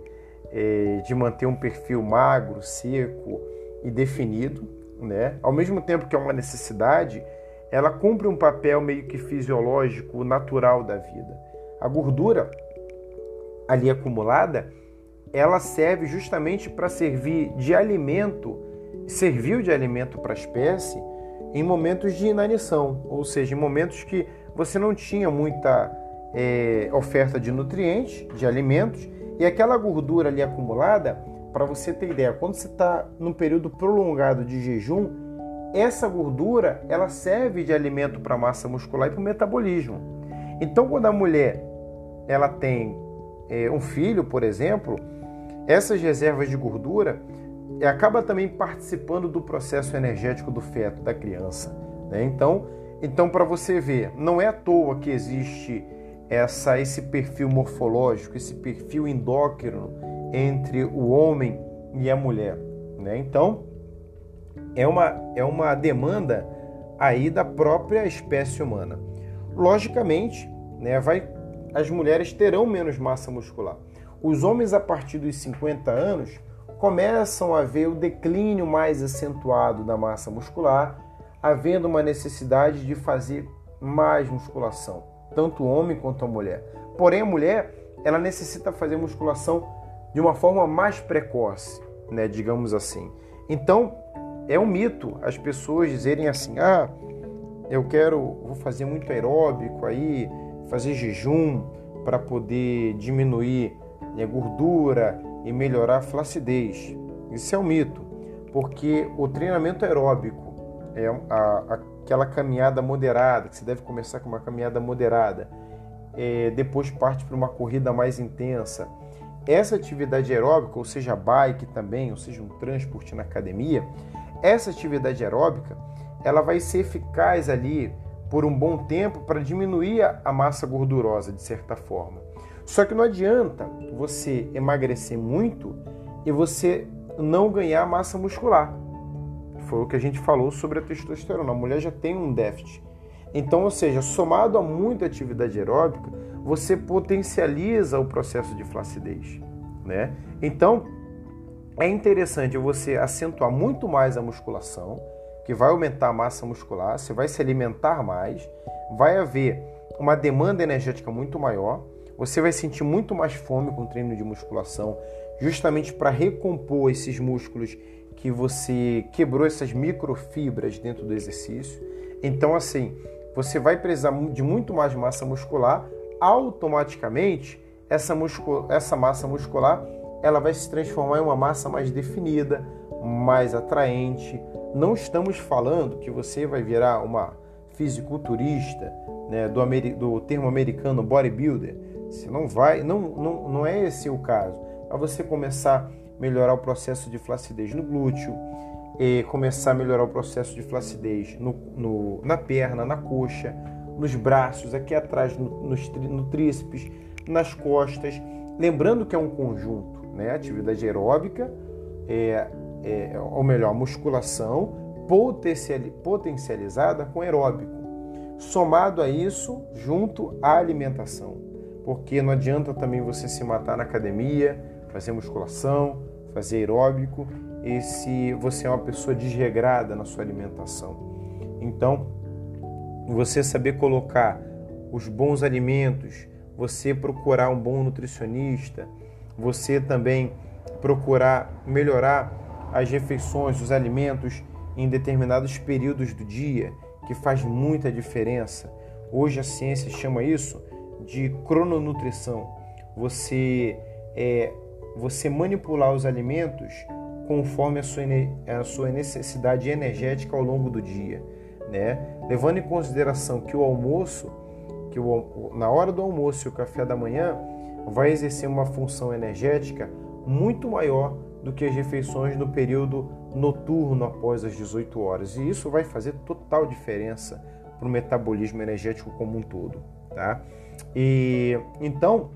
de manter um perfil magro, seco e definido, né? Ao mesmo tempo que é uma necessidade, ela cumpre um papel meio que fisiológico, natural da vida. A gordura ali acumulada, ela serve justamente para servir de alimento, serviu de alimento para a espécie em momentos de inanição, ou seja, em momentos que você não tinha muita é, oferta de nutrientes, de alimentos, e aquela gordura ali acumulada, para você ter ideia, quando você está num período prolongado de jejum, essa gordura ela serve de alimento para a massa muscular e para o metabolismo. Então, quando a mulher ela tem é, um filho, por exemplo, essas reservas de gordura é, acaba também participando do processo energético do feto, da criança. Né? Então, então para você ver, não é à toa que existe essa, esse perfil morfológico, esse perfil endócrino entre o homem e a mulher. Né? Então, é uma, é uma demanda aí da própria espécie humana. Logicamente, né, vai, as mulheres terão menos massa muscular. Os homens, a partir dos 50 anos, começam a ver o declínio mais acentuado da massa muscular, havendo uma necessidade de fazer mais musculação tanto o homem quanto a mulher. Porém, a mulher ela necessita fazer musculação de uma forma mais precoce, né, digamos assim. Então, é um mito as pessoas dizerem assim: "Ah, eu quero, vou fazer muito aeróbico aí, fazer jejum para poder diminuir a gordura e melhorar a flacidez". Isso é um mito, porque o treinamento aeróbico é a, a aquela caminhada moderada, que você deve começar com uma caminhada moderada, é, depois parte para uma corrida mais intensa. Essa atividade aeróbica, ou seja, bike também, ou seja, um transporte na academia, essa atividade aeróbica, ela vai ser eficaz ali por um bom tempo para diminuir a massa gordurosa, de certa forma. Só que não adianta você emagrecer muito e você não ganhar massa muscular. Foi o que a gente falou sobre a testosterona. A mulher já tem um déficit. Então, ou seja, somado a muita atividade aeróbica, você potencializa o processo de flacidez, né? Então, é interessante você acentuar muito mais a musculação, que vai aumentar a massa muscular, você vai se alimentar mais, vai haver uma demanda energética muito maior, você vai sentir muito mais fome com o treino de musculação, justamente para recompor esses músculos que você quebrou essas microfibras dentro do exercício. Então, assim, você vai precisar de muito mais massa muscular. Automaticamente, essa, muscul essa massa muscular ela vai se transformar em uma massa mais definida, mais atraente. Não estamos falando que você vai virar uma fisiculturista, né, do, do termo americano bodybuilder. Você não vai, não, não, não é esse o caso. Para você começar melhorar o processo de flacidez no glúteo, e começar a melhorar o processo de flacidez no, no, na perna, na coxa, nos braços, aqui atrás, no, no, no tríceps, nas costas. Lembrando que é um conjunto, né? Atividade aeróbica, é, é, ou melhor, musculação potencializada com aeróbico. Somado a isso, junto à alimentação. Porque não adianta também você se matar na academia, fazer musculação, fazer aeróbico e se você é uma pessoa desregrada na sua alimentação. Então, você saber colocar os bons alimentos, você procurar um bom nutricionista, você também procurar melhorar as refeições, os alimentos em determinados períodos do dia, que faz muita diferença. Hoje a ciência chama isso de crononutrição. Você é, você manipular os alimentos conforme a sua, a sua necessidade energética ao longo do dia, né? Levando em consideração que o almoço, que o, na hora do almoço e o café da manhã vai exercer uma função energética muito maior do que as refeições no período noturno após as 18 horas. E isso vai fazer total diferença para o metabolismo energético como um todo, tá? E então,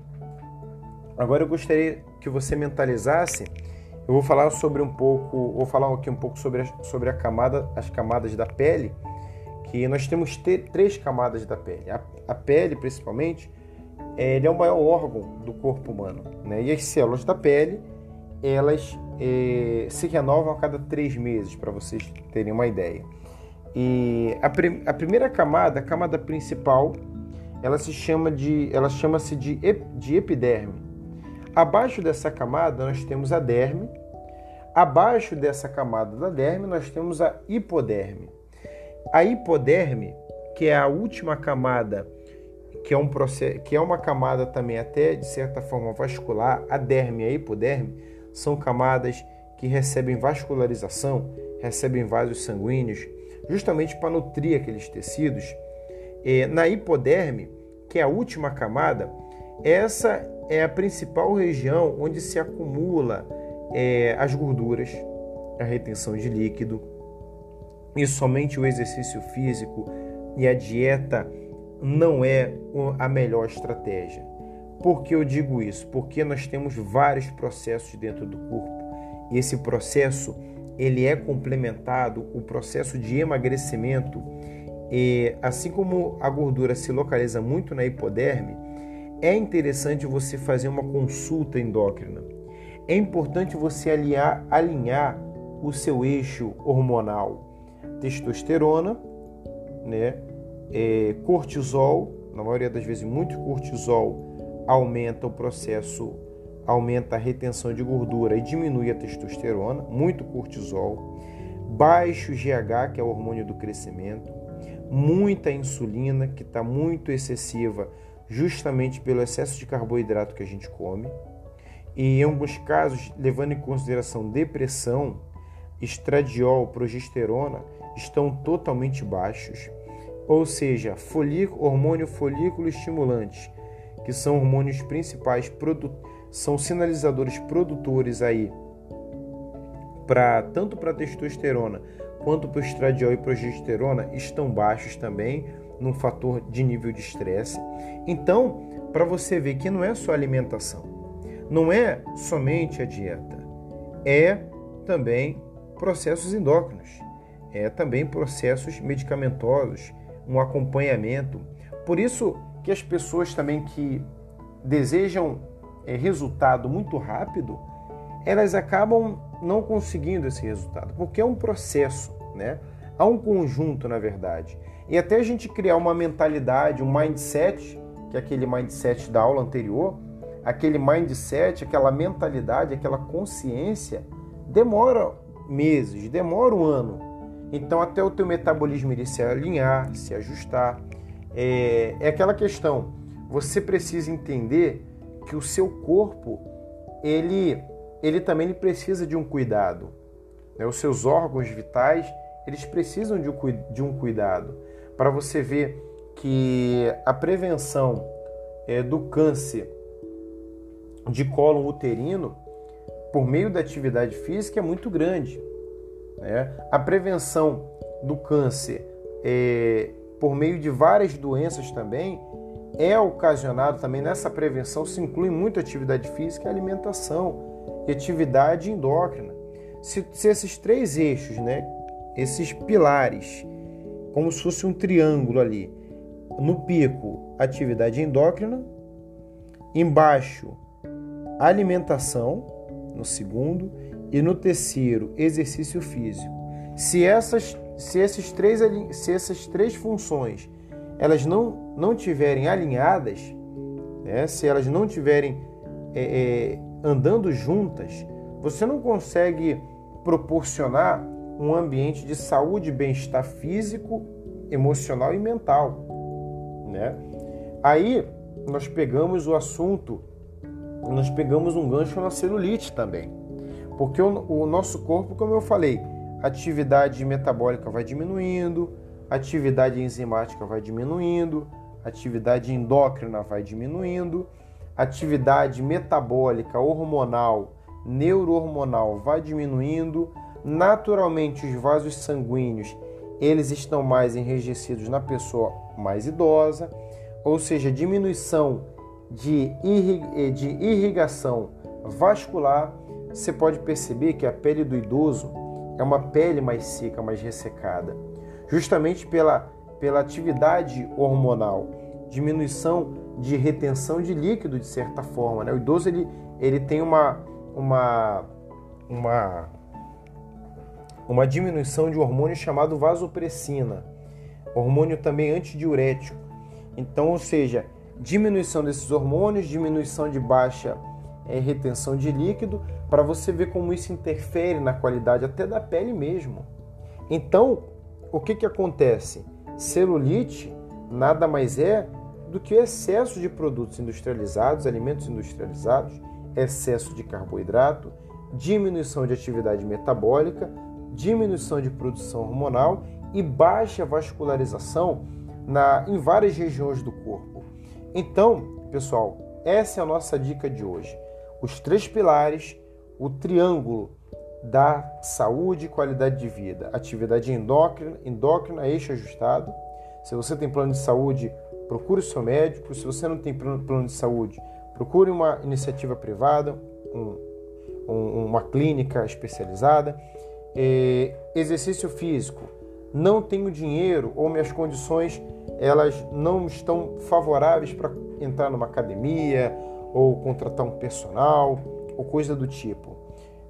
agora eu gostaria que você mentalizasse. Eu vou falar sobre um pouco, vou falar aqui um pouco sobre, a, sobre a camada, as camadas da pele, que nós temos três camadas da pele. A, a pele, principalmente, é, é o maior órgão do corpo humano, né? E as células da pele, elas é, se renovam a cada três meses, para vocês terem uma ideia. E a, a, primeira camada, a camada principal, ela se chama de, ela chama-se de, de epiderme. Abaixo dessa camada nós temos a derme. Abaixo dessa camada da derme nós temos a hipoderme. A hipoderme, que é a última camada, que é, um processo, que é uma camada também até de certa forma vascular, a derme e a hipoderme são camadas que recebem vascularização, recebem vasos sanguíneos, justamente para nutrir aqueles tecidos. na hipoderme, que é a última camada, essa é a principal região onde se acumula é, as gorduras, a retenção de líquido, e somente o exercício físico e a dieta não é a melhor estratégia. Por que eu digo isso? Porque nós temos vários processos dentro do corpo e esse processo ele é complementado, o processo de emagrecimento, e assim como a gordura se localiza muito na hipoderme, é interessante você fazer uma consulta endócrina. É importante você alinhar, o seu eixo hormonal. Testosterona, né? É, cortisol, na maioria das vezes muito cortisol aumenta o processo, aumenta a retenção de gordura e diminui a testosterona, muito cortisol. Baixo GH, que é o hormônio do crescimento, muita insulina, que está muito excessiva justamente pelo excesso de carboidrato que a gente come. E em alguns casos, levando em consideração depressão, estradiol, progesterona estão totalmente baixos. Ou seja, folículo, hormônio folículo estimulante, que são hormônios principais, são sinalizadores produtores aí para tanto para testosterona quanto para estradiol e progesterona estão baixos também num fator de nível de estresse. Então, para você ver que não é só alimentação, não é somente a dieta, é também processos endócrinos, é também processos medicamentosos, um acompanhamento. Por isso que as pessoas também que desejam é, resultado muito rápido, elas acabam não conseguindo esse resultado, porque é um processo, né? Há um conjunto, na verdade. E até a gente criar uma mentalidade, um mindset, que é aquele mindset da aula anterior, aquele mindset, aquela mentalidade, aquela consciência, demora meses, demora um ano. Então, até o teu metabolismo ele se alinhar, se ajustar. É, é aquela questão, você precisa entender que o seu corpo, ele, ele também precisa de um cuidado. Né? Os seus órgãos vitais, eles precisam de um, de um cuidado para você ver que a prevenção é, do câncer de colo uterino por meio da atividade física é muito grande. Né? A prevenção do câncer é, por meio de várias doenças também é ocasionado também nessa prevenção se inclui muito atividade física alimentação e atividade endócrina. Se, se esses três eixos, né, esses pilares, como se fosse um triângulo ali. No pico, atividade endócrina, embaixo, alimentação, no segundo, e no terceiro, exercício físico. Se essas, se esses três, se essas três funções elas não, não tiverem alinhadas, né, se elas não tiverem é, é, andando juntas, você não consegue proporcionar um ambiente de saúde e bem-estar físico, emocional e mental, né? Aí nós pegamos o assunto, nós pegamos um gancho na celulite também, porque o, o nosso corpo, como eu falei, atividade metabólica vai diminuindo, atividade enzimática vai diminuindo, atividade endócrina vai diminuindo, atividade metabólica, hormonal, neurohormonal vai diminuindo, naturalmente os vasos sanguíneos eles estão mais enrijecidos na pessoa mais idosa, ou seja, diminuição de, de irrigação vascular. Você pode perceber que a pele do idoso é uma pele mais seca, mais ressecada, justamente pela, pela atividade hormonal, diminuição de retenção de líquido de certa forma. Né? O idoso ele, ele tem uma, uma, uma, uma diminuição de um hormônio chamado vasopressina, hormônio também antidiurético. Então, ou seja, diminuição desses hormônios, diminuição de baixa é, retenção de líquido, para você ver como isso interfere na qualidade até da pele mesmo. Então, o que, que acontece? Celulite nada mais é do que o excesso de produtos industrializados, alimentos industrializados, excesso de carboidrato, diminuição de atividade metabólica, diminuição de produção hormonal e baixa vascularização na, em várias regiões do corpo. Então, pessoal, essa é a nossa dica de hoje. Os três pilares, o triângulo da saúde e qualidade de vida, atividade endócrina, endócrina, eixo ajustado. Se você tem plano de saúde, procure o seu médico. Se você não tem plano de saúde, procure uma iniciativa privada, um, um, uma clínica especializada. É, exercício físico. Não tenho dinheiro ou minhas condições elas não estão favoráveis para entrar numa academia ou contratar um personal ou coisa do tipo.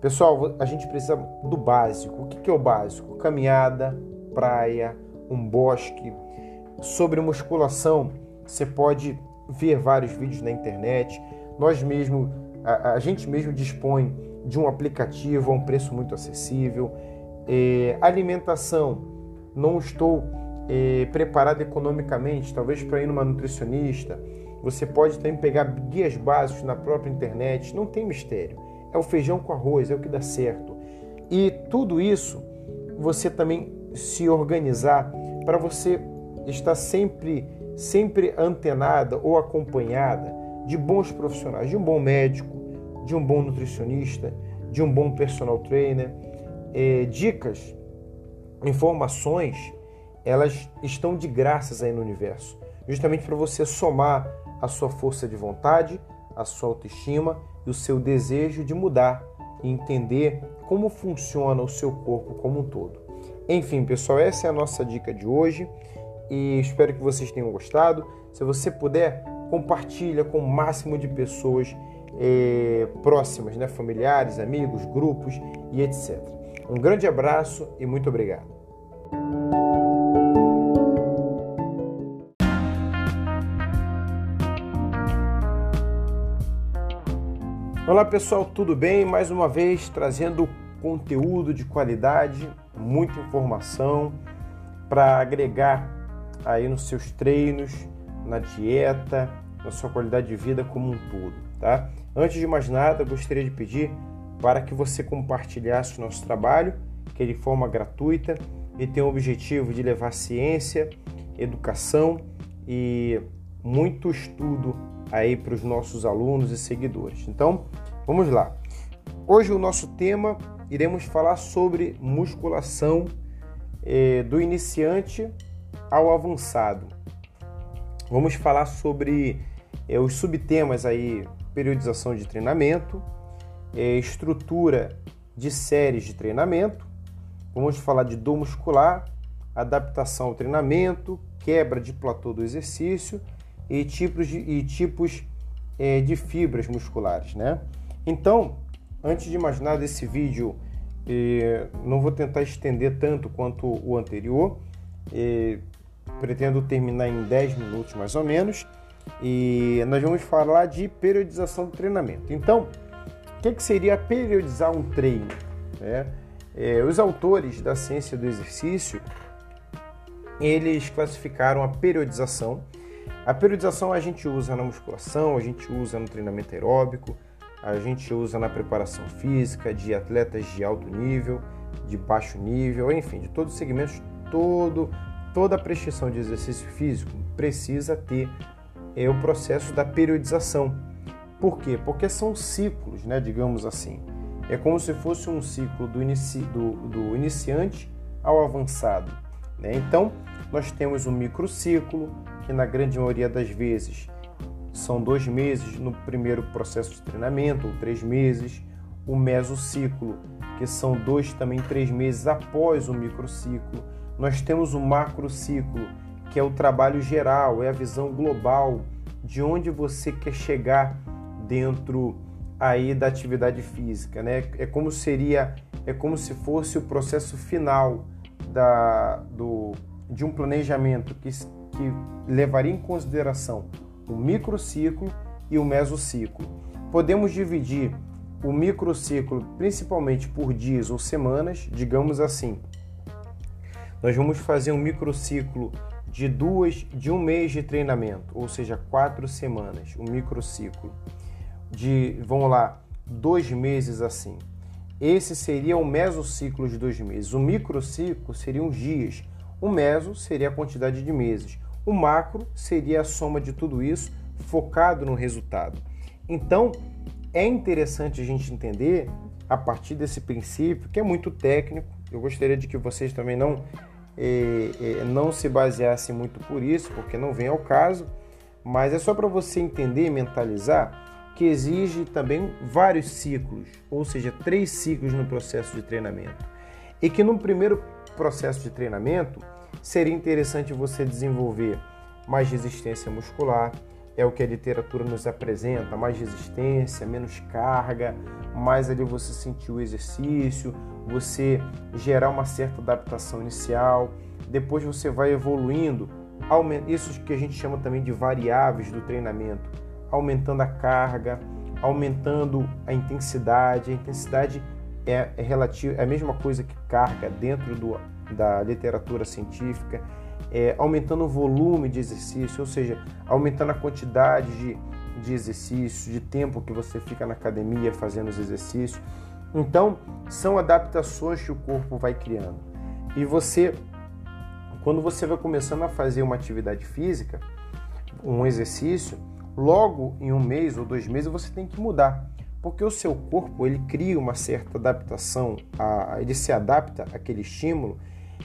Pessoal, a gente precisa do básico. O que é o básico? Caminhada, praia, um bosque. Sobre musculação, você pode ver vários vídeos na internet. Nós mesmo, a, a gente mesmo dispõe de um aplicativo a um preço muito acessível. É, alimentação, não estou é, preparado economicamente, talvez para ir numa nutricionista. Você pode também pegar guias básicos na própria internet, não tem mistério. É o feijão com arroz, é o que dá certo. E tudo isso você também se organizar para você estar sempre sempre antenada ou acompanhada de bons profissionais, de um bom médico, de um bom nutricionista, de um bom personal trainer, é, dicas, informações, elas estão de graças aí no universo, justamente para você somar a sua força de vontade, a sua autoestima e o seu desejo de mudar e entender como funciona o seu corpo como um todo. Enfim, pessoal, essa é a nossa dica de hoje e espero que vocês tenham gostado. Se você puder, compartilha com o máximo de pessoas eh, próximas, né? familiares, amigos, grupos e etc. Um grande abraço e muito obrigado. Olá pessoal, tudo bem? Mais uma vez trazendo conteúdo de qualidade, muita informação para agregar aí nos seus treinos, na dieta, na sua qualidade de vida como um todo, tá? Antes de mais nada, gostaria de pedir para que você compartilhasse o nosso trabalho, que é de forma gratuita e tem o objetivo de levar ciência, educação e muito estudo aí para os nossos alunos e seguidores. Então, vamos lá. Hoje o nosso tema iremos falar sobre musculação eh, do iniciante ao avançado. Vamos falar sobre eh, os subtemas aí, periodização de treinamento, eh, estrutura de séries de treinamento. Vamos falar de dor muscular, adaptação ao treinamento, quebra de platô do exercício e tipos de, e tipos é, de fibras musculares, né? Então, antes de mais nada, esse vídeo é, não vou tentar estender tanto quanto o anterior. É, pretendo terminar em 10 minutos mais ou menos. E nós vamos falar de periodização do treinamento. Então, o que, que seria periodizar um treino? Né? É, os autores da ciência do exercício eles classificaram a periodização. A periodização a gente usa na musculação, a gente usa no treinamento aeróbico, a gente usa na preparação física de atletas de alto nível, de baixo nível, enfim, de todos os segmentos, todo, toda a prescrição de exercício físico precisa ter é, o processo da periodização. Por quê? Porque são ciclos, né, digamos assim. É como se fosse um ciclo do, inici, do, do iniciante ao avançado. Né? Então, nós temos um microciclo, que na grande maioria das vezes são dois meses no primeiro processo de treinamento, ou três meses. O mesociclo, que são dois, também três meses após o microciclo. Nós temos o macrociclo, que é o trabalho geral, é a visão global de onde você quer chegar dentro aí da atividade física, né? É como seria, é como se fosse o processo final da, do, de um planejamento que, que levaria em consideração o microciclo e o mesociclo. Podemos dividir o microciclo principalmente por dias ou semanas, digamos assim. Nós vamos fazer um microciclo de duas, de um mês de treinamento, ou seja, quatro semanas, um microciclo de, vamos lá, dois meses assim. Esse seria o mesociclo de dois meses. O microciclo os dias. O meso seria a quantidade de meses. O macro seria a soma de tudo isso focado no resultado. Então, é interessante a gente entender a partir desse princípio, que é muito técnico. Eu gostaria de que vocês também não, eh, eh, não se baseassem muito por isso, porque não vem ao caso, mas é só para você entender e mentalizar que exige também vários ciclos, ou seja, três ciclos no processo de treinamento. E que no primeiro processo de treinamento seria interessante você desenvolver mais resistência muscular, é o que a literatura nos apresenta, mais resistência, menos carga, mais ali você sentir o exercício, você gerar uma certa adaptação inicial, depois você vai evoluindo, isso que a gente chama também de variáveis do treinamento, aumentando a carga, aumentando a intensidade. A intensidade é, é relativa, é a mesma coisa que carga dentro do, da literatura científica, é, aumentando o volume de exercício, ou seja, aumentando a quantidade de, de exercício, de tempo que você fica na academia fazendo os exercícios. Então, são adaptações que o corpo vai criando. E você, quando você vai começando a fazer uma atividade física, um exercício, logo em um mês ou dois meses você tem que mudar, porque o seu corpo ele cria uma certa adaptação, a, ele se adapta àquele estímulo,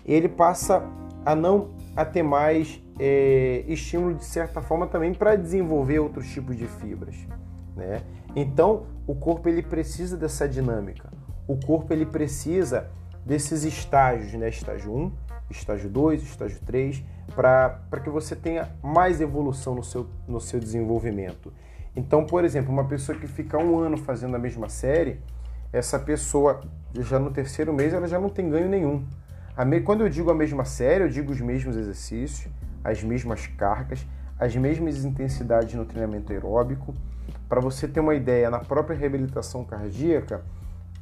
ele passa a não a ter mais é, estímulo de certa forma também para desenvolver outros tipos de fibras, né? Então o corpo ele precisa dessa dinâmica, o corpo ele precisa desses estágios, né? Estágio 1, estágio 2, estágio 3, para que você tenha mais evolução no seu, no seu desenvolvimento. Então, por exemplo, uma pessoa que fica um ano fazendo a mesma série, essa pessoa já no terceiro mês ela já não tem ganho nenhum. Quando eu digo a mesma série, eu digo os mesmos exercícios, as mesmas cargas, as mesmas intensidades no treinamento aeróbico. Para você ter uma ideia, na própria reabilitação cardíaca,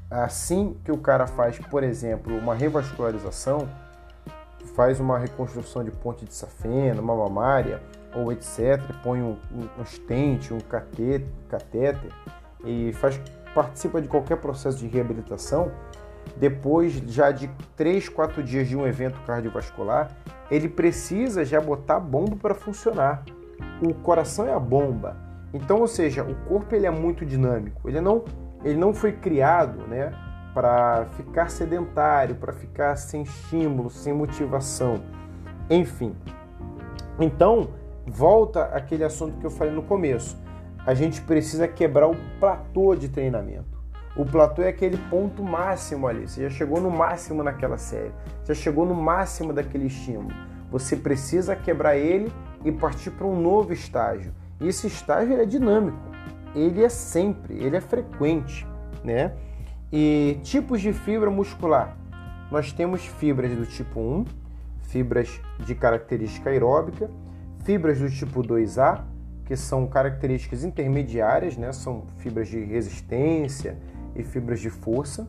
assim que o cara faz, por exemplo, uma revascularização, faz uma reconstrução de ponte de safena, uma mamária ou etc, põe um, um, um stent, um catéter, catéter e faz, participa de qualquer processo de reabilitação, depois já de 3, 4 dias de um evento cardiovascular, ele precisa já botar bomba para funcionar. O coração é a bomba. Então, ou seja, o corpo ele é muito dinâmico. Ele não, ele não foi criado, né, para ficar sedentário, para ficar sem estímulo, sem motivação, enfim. Então, volta aquele assunto que eu falei no começo. A gente precisa quebrar o platô de treinamento. O platô é aquele ponto máximo ali. Você já chegou no máximo naquela série, já chegou no máximo daquele estímulo. Você precisa quebrar ele e partir para um novo estágio. E esse estágio é dinâmico. Ele é sempre, ele é frequente, né? E tipos de fibra muscular. Nós temos fibras do tipo 1, fibras de característica aeróbica, fibras do tipo 2A, que são características intermediárias, né? são fibras de resistência e fibras de força.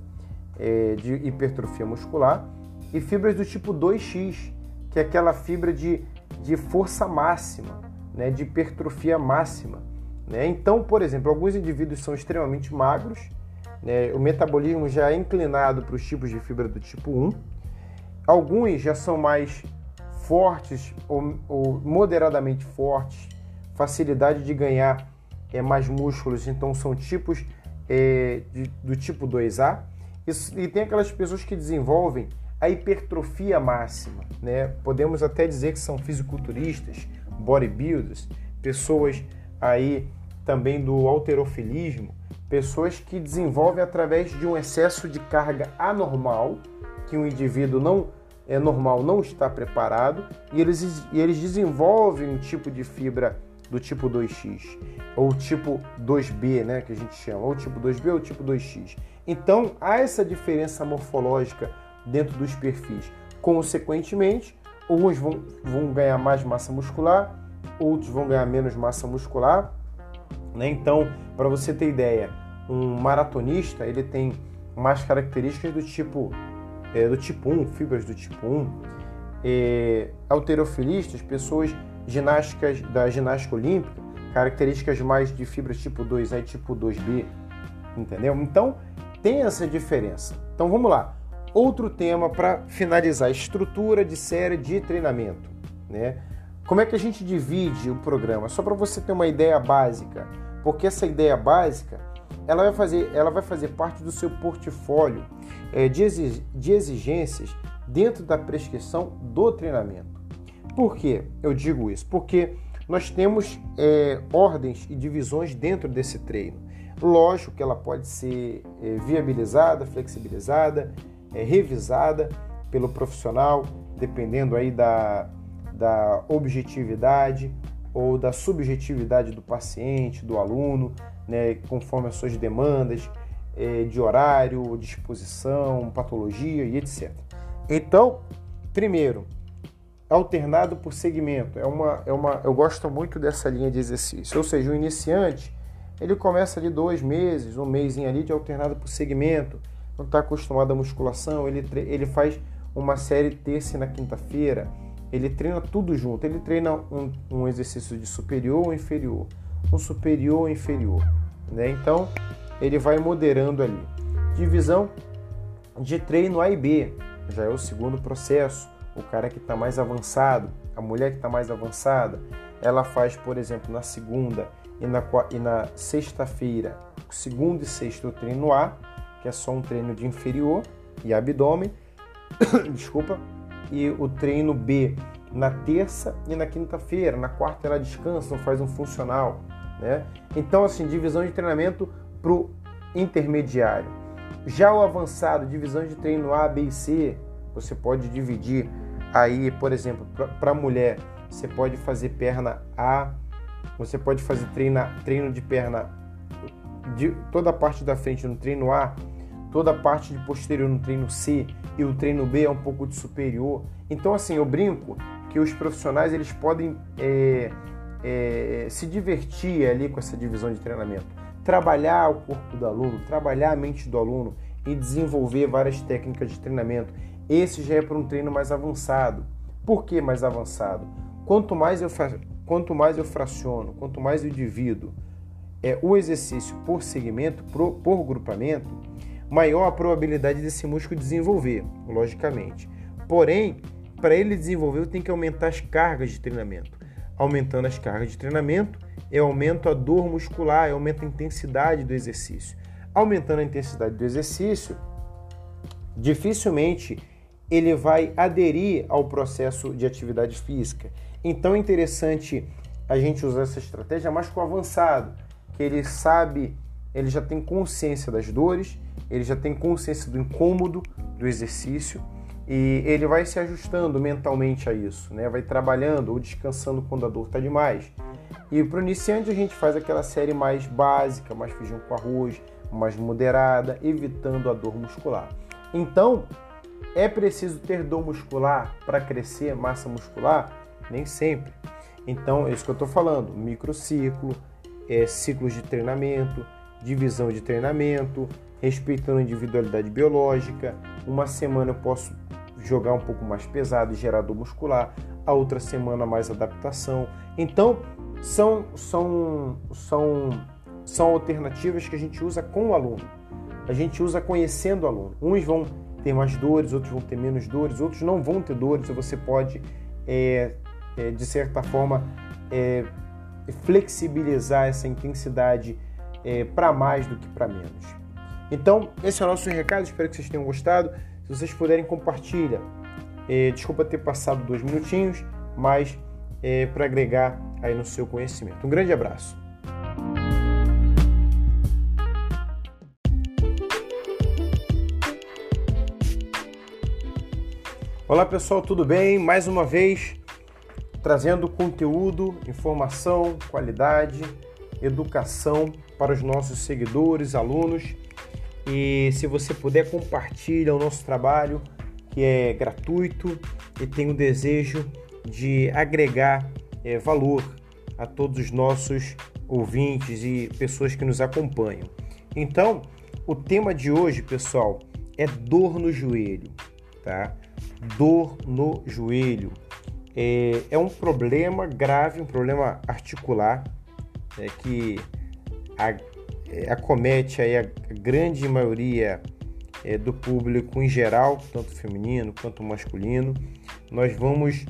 é, de hipertrofia muscular, e fibras do tipo 2X, que é aquela fibra de, de força máxima, né, de hipertrofia máxima. Né? Então, por exemplo, alguns indivíduos são extremamente magros, né, o metabolismo já é inclinado para os tipos de fibra do tipo 1, alguns já são mais fortes ou, ou moderadamente fortes, facilidade de ganhar é, mais músculos, então são tipos é, de, do tipo 2A. Isso, e tem aquelas pessoas que desenvolvem a hipertrofia máxima, né? Podemos até dizer que são fisiculturistas, bodybuilders, pessoas aí também do alterofilismo, pessoas que desenvolvem através de um excesso de carga anormal que um indivíduo não é normal não está preparado e eles, e eles desenvolvem um tipo de fibra do tipo 2X ou tipo 2B, né, que a gente chama, ou tipo 2B ou tipo 2X. Então, há essa diferença morfológica dentro dos perfis. Consequentemente, uns vão, vão ganhar mais massa muscular, outros vão ganhar menos massa muscular. Né? Então, para você ter ideia, um maratonista ele tem mais características do tipo é, do tipo 1, fibras do tipo 1, é, alterofilistas, pessoas ginásticas da ginástica olímpica, características mais de fibras tipo 2A e tipo 2B, entendeu? Então, tem essa diferença. Então, vamos lá. Outro tema para finalizar, estrutura de série de treinamento, né? Como é que a gente divide o programa? Só para você ter uma ideia básica, porque essa ideia básica ela vai fazer, ela vai fazer parte do seu portfólio é, de exigências dentro da prescrição do treinamento. Por que eu digo isso? Porque nós temos é, ordens e divisões dentro desse treino. Lógico que ela pode ser é, viabilizada, flexibilizada, é, revisada pelo profissional, dependendo aí da, da objetividade ou da subjetividade do paciente, do aluno, né, conforme as suas demandas é, de horário, disposição, patologia e etc. Então, primeiro, alternado por segmento. É uma, é uma, eu gosto muito dessa linha de exercício. Ou seja, o iniciante ele começa ali dois meses, um mês ali de alternado por segmento. Não está acostumado à musculação, ele, ele faz uma série terça na quinta-feira. Ele treina tudo junto. Ele treina um, um exercício de superior ou inferior, um superior ou inferior. Né? Então, ele vai moderando ali. Divisão de treino A e B, já é o segundo processo. O cara que está mais avançado, a mulher que está mais avançada, ela faz, por exemplo, na segunda e na, e na sexta-feira, segundo e sexto o treino A, que é só um treino de inferior e abdômen, desculpa, e o treino B na terça e na quinta-feira. Na quarta ela descansa, faz um funcional. Né? Então, assim, divisão de treinamento para o intermediário. Já o avançado, divisão de treino A, B e C, você pode dividir aí, por exemplo, para mulher, você pode fazer perna A, você pode fazer treino, treino de perna de toda a parte da frente no treino A, toda a parte de posterior no treino C e o treino B é um pouco de superior. Então, assim, eu brinco que os profissionais eles podem é, é, se divertir ali com essa divisão de treinamento, trabalhar o corpo do aluno, trabalhar a mente do aluno e desenvolver várias técnicas de treinamento. Esse já é para um treino mais avançado. Por que mais avançado? Quanto mais eu, quanto mais eu fraciono, quanto mais eu divido é, o exercício por segmento, por, por grupamento, maior a probabilidade desse músculo desenvolver, logicamente. Porém, para ele desenvolver, eu tenho que aumentar as cargas de treinamento aumentando as cargas de treinamento, eu aumento a dor muscular, eu aumento a intensidade do exercício. Aumentando a intensidade do exercício, dificilmente ele vai aderir ao processo de atividade física. Então é interessante a gente usar essa estratégia mais com o avançado, que ele sabe, ele já tem consciência das dores, ele já tem consciência do incômodo do exercício e ele vai se ajustando mentalmente a isso, né? Vai trabalhando ou descansando quando a dor está demais. E para o iniciante a gente faz aquela série mais básica, mais feijão com arroz, mais moderada, evitando a dor muscular. Então, é preciso ter dor muscular para crescer massa muscular? Nem sempre. Então, é isso que eu estou falando: microciclo, é, ciclos de treinamento, divisão de treinamento, respeitando a individualidade biológica. Uma semana eu posso jogar um pouco mais pesado e gerador muscular, a outra semana mais adaptação. Então, são, são, são, são alternativas que a gente usa com o aluno. A gente usa conhecendo o aluno. Uns vão ter mais dores, outros vão ter menos dores, outros não vão ter dores, você pode, é, é, de certa forma, é, flexibilizar essa intensidade é, para mais do que para menos. Então, esse é o nosso recado, espero que vocês tenham gostado. Se vocês puderem, compartilha. É, desculpa ter passado dois minutinhos, mas é, para agregar aí no seu conhecimento. Um grande abraço. Olá pessoal, tudo bem? Mais uma vez trazendo conteúdo, informação, qualidade, educação para os nossos seguidores, alunos. E se você puder, compartilha o nosso trabalho, que é gratuito e tem o desejo de agregar é, valor a todos os nossos ouvintes e pessoas que nos acompanham. Então, o tema de hoje, pessoal, é dor no joelho, tá? Dor no joelho. É, é um problema grave, um problema articular é, que a, é, acomete aí a grande maioria é, do público em geral, tanto feminino quanto masculino. Nós vamos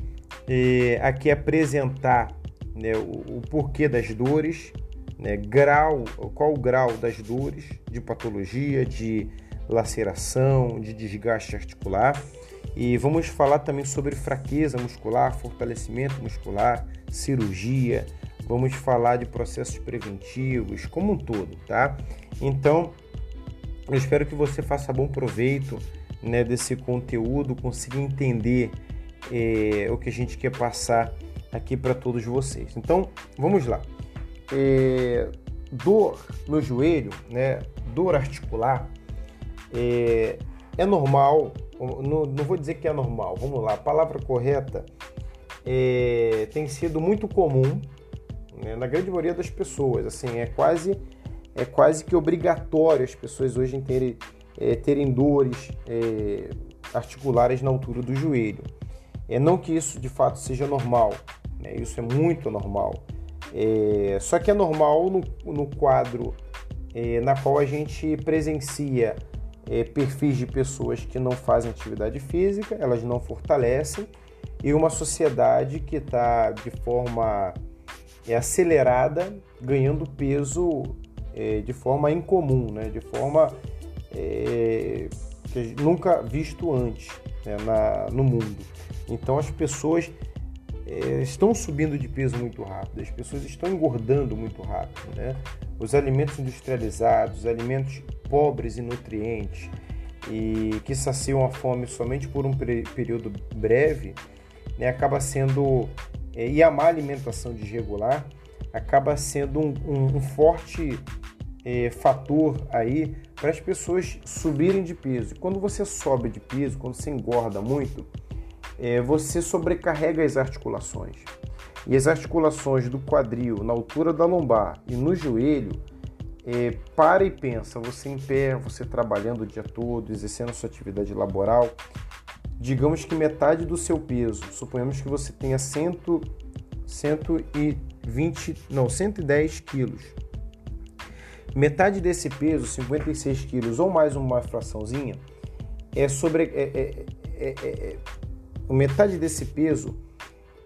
é, aqui apresentar né, o, o, porquê das dores, né, grau, qual o grau das dores de patologia, de laceração, de desgaste articular e vamos falar também sobre fraqueza muscular, fortalecimento muscular, cirurgia. Vamos falar de processos preventivos como um todo, tá? Então, eu espero que você faça bom proveito né, desse conteúdo, consiga entender é, o que a gente quer passar aqui para todos vocês. Então, vamos lá. É, dor no joelho, né, dor articular, é, é normal não, não vou dizer que é normal, vamos lá, a palavra correta é, tem sido muito comum né, na grande maioria das pessoas, assim, é quase, é quase que obrigatório as pessoas hoje terem, é, terem dores é, articulares na altura do joelho. É, não que isso de fato seja normal, né, isso é muito normal, é, só que é normal no, no quadro é, na qual a gente presencia é, perfis de pessoas que não fazem atividade física, elas não fortalecem, e uma sociedade que está de forma é, acelerada, ganhando peso é, de forma incomum, né? de forma é, nunca visto antes né? Na, no mundo. Então as pessoas é, estão subindo de peso muito rápido, as pessoas estão engordando muito rápido. Né? Os alimentos industrializados, os alimentos pobres em nutrientes e que saciam a fome somente por um período breve, né, acaba sendo é, e a má alimentação desregular acaba sendo um, um, um forte é, fator aí para as pessoas subirem de peso. Quando você sobe de peso, quando você engorda muito, é, você sobrecarrega as articulações. E as articulações do quadril, na altura da lombar e no joelho, é, para e pensa, você em pé, você trabalhando o dia todo, exercendo sua atividade laboral, digamos que metade do seu peso, suponhamos que você tenha 100, 120, não, 110 quilos. Metade desse peso, 56 quilos ou mais uma fraçãozinha, é sobre. É, é, é, é, metade desse peso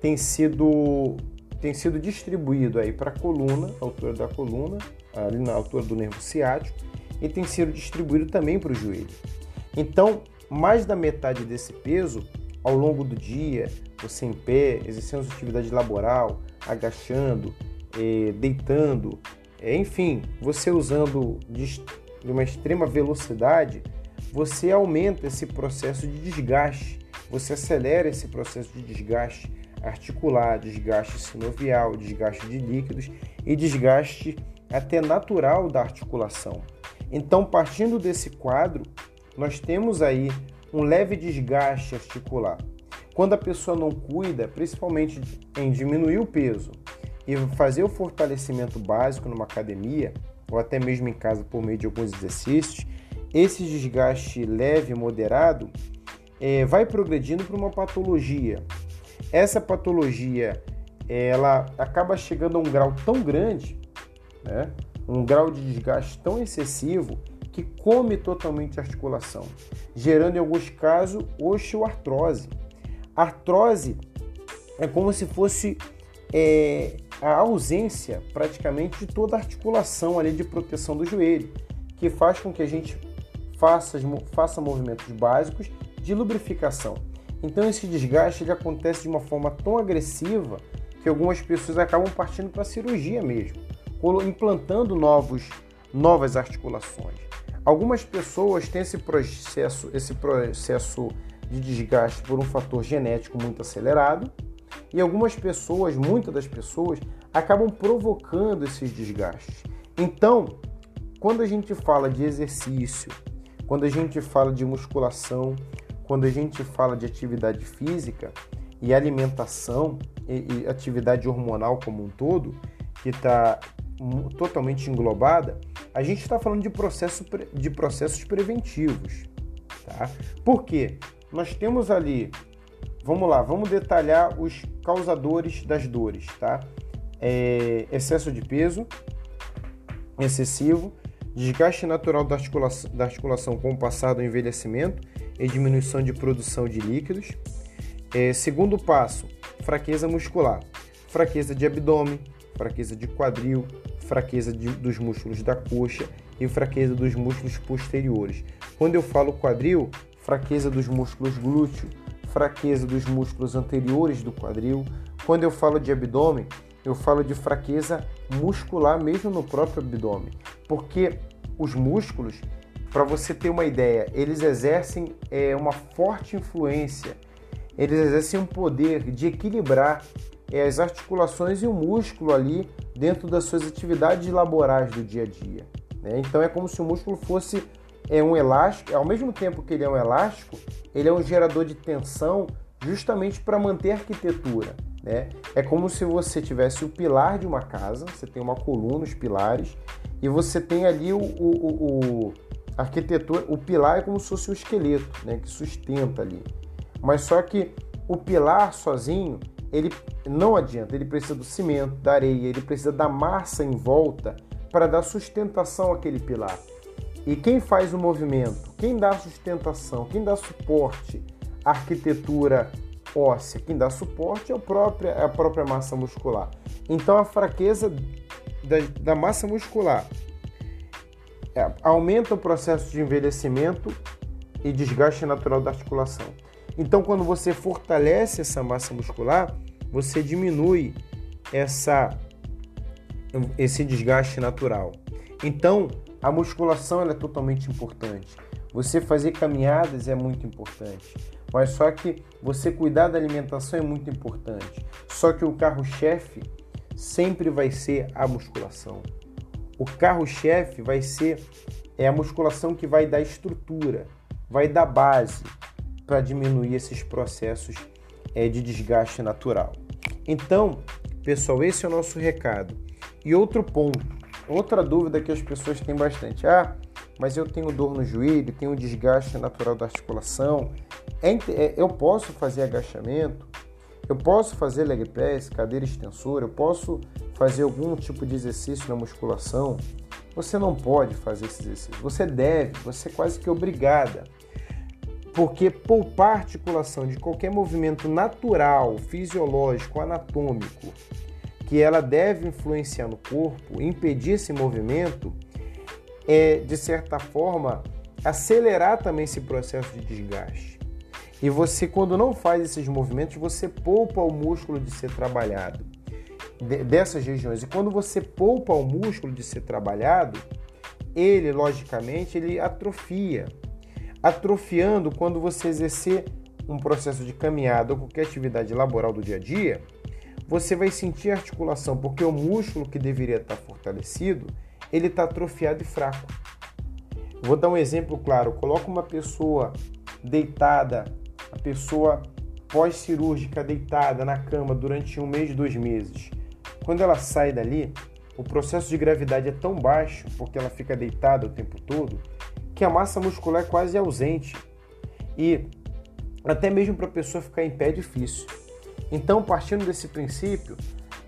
tem sido tem sido distribuído aí para a coluna, altura da coluna, ali na altura do nervo ciático, e tem sido distribuído também para o joelho. Então, mais da metade desse peso, ao longo do dia, você em pé, exercendo atividade laboral, agachando, eh, deitando, eh, enfim, você usando de uma extrema velocidade, você aumenta esse processo de desgaste você acelera esse processo de desgaste articular, desgaste sinovial, desgaste de líquidos e desgaste até natural da articulação. Então, partindo desse quadro, nós temos aí um leve desgaste articular. Quando a pessoa não cuida, principalmente em diminuir o peso e fazer o fortalecimento básico numa academia, ou até mesmo em casa por meio de alguns exercícios, esse desgaste leve moderado é, vai progredindo para uma patologia. Essa patologia ela acaba chegando a um grau tão grande, né, um grau de desgaste tão excessivo que come totalmente a articulação, gerando em alguns casos osteoartrose. Artrose é como se fosse é, a ausência praticamente de toda a articulação ali de proteção do joelho, que faz com que a gente faça, faça movimentos básicos de lubrificação. Então esse desgaste ele acontece de uma forma tão agressiva que algumas pessoas acabam partindo para a cirurgia mesmo, implantando novos, novas articulações. Algumas pessoas têm esse processo, esse processo de desgaste por um fator genético muito acelerado, e algumas pessoas, muitas das pessoas, acabam provocando esses desgastes. Então, quando a gente fala de exercício, quando a gente fala de musculação, quando a gente fala de atividade física e alimentação e, e atividade hormonal como um todo, que está totalmente englobada, a gente está falando de, processo, de processos preventivos. Tá? Por quê? Nós temos ali, vamos lá, vamos detalhar os causadores das dores, tá? É, excesso de peso excessivo, desgaste natural da articulação, da articulação com o passar do envelhecimento e diminuição de produção de líquidos. É, segundo passo, fraqueza muscular, fraqueza de abdômen, fraqueza de quadril, fraqueza de, dos músculos da coxa e fraqueza dos músculos posteriores. Quando eu falo quadril, fraqueza dos músculos glúteo, fraqueza dos músculos anteriores do quadril. Quando eu falo de abdômen, eu falo de fraqueza muscular mesmo no próprio abdômen, porque os músculos, para você ter uma ideia, eles exercem é, uma forte influência, eles exercem um poder de equilibrar é, as articulações e o músculo ali dentro das suas atividades laborais do dia a dia. Né? Então é como se o músculo fosse é, um elástico, ao mesmo tempo que ele é um elástico, ele é um gerador de tensão justamente para manter a arquitetura. Né? É como se você tivesse o pilar de uma casa, você tem uma coluna, os pilares, e você tem ali o, o, o, arquitetura, o pilar é como se fosse o esqueleto, né? que sustenta ali. Mas só que o pilar sozinho, ele não adianta, ele precisa do cimento, da areia, ele precisa da massa em volta para dar sustentação àquele pilar. E quem faz o movimento, quem dá sustentação, quem dá suporte à arquitetura óssea. Quem dá suporte é, é a própria massa muscular. Então, a fraqueza da, da massa muscular aumenta o processo de envelhecimento e desgaste natural da articulação. Então, quando você fortalece essa massa muscular, você diminui essa, esse desgaste natural. Então, a musculação é totalmente importante. Você fazer caminhadas é muito importante. Mas só que você cuidar da alimentação é muito importante. Só que o carro-chefe sempre vai ser a musculação. O carro-chefe vai ser é a musculação que vai dar estrutura, vai dar base para diminuir esses processos é, de desgaste natural. Então, pessoal, esse é o nosso recado. E outro ponto, outra dúvida que as pessoas têm bastante. Ah, mas eu tenho dor no joelho, tenho desgaste natural da articulação. É, é, eu posso fazer agachamento, eu posso fazer leg press, cadeira extensora, eu posso fazer algum tipo de exercício na musculação. Você não pode fazer esse exercício. Você deve, você é quase que obrigada. Porque poupar articulação de qualquer movimento natural, fisiológico, anatômico, que ela deve influenciar no corpo, impedir esse movimento, é, de certa forma, acelerar também esse processo de desgaste. E você, quando não faz esses movimentos, você poupa o músculo de ser trabalhado dessas regiões. E quando você poupa o músculo de ser trabalhado, ele, logicamente, ele atrofia. Atrofiando quando você exercer um processo de caminhada ou qualquer atividade laboral do dia a dia, você vai sentir articulação, porque o músculo que deveria estar fortalecido, ele está atrofiado e fraco. Vou dar um exemplo claro. Coloca uma pessoa deitada, a pessoa pós-cirúrgica deitada na cama durante um mês, dois meses. Quando ela sai dali, o processo de gravidade é tão baixo, porque ela fica deitada o tempo todo, que a massa muscular é quase ausente. E até mesmo para a pessoa ficar em pé é difícil. Então, partindo desse princípio,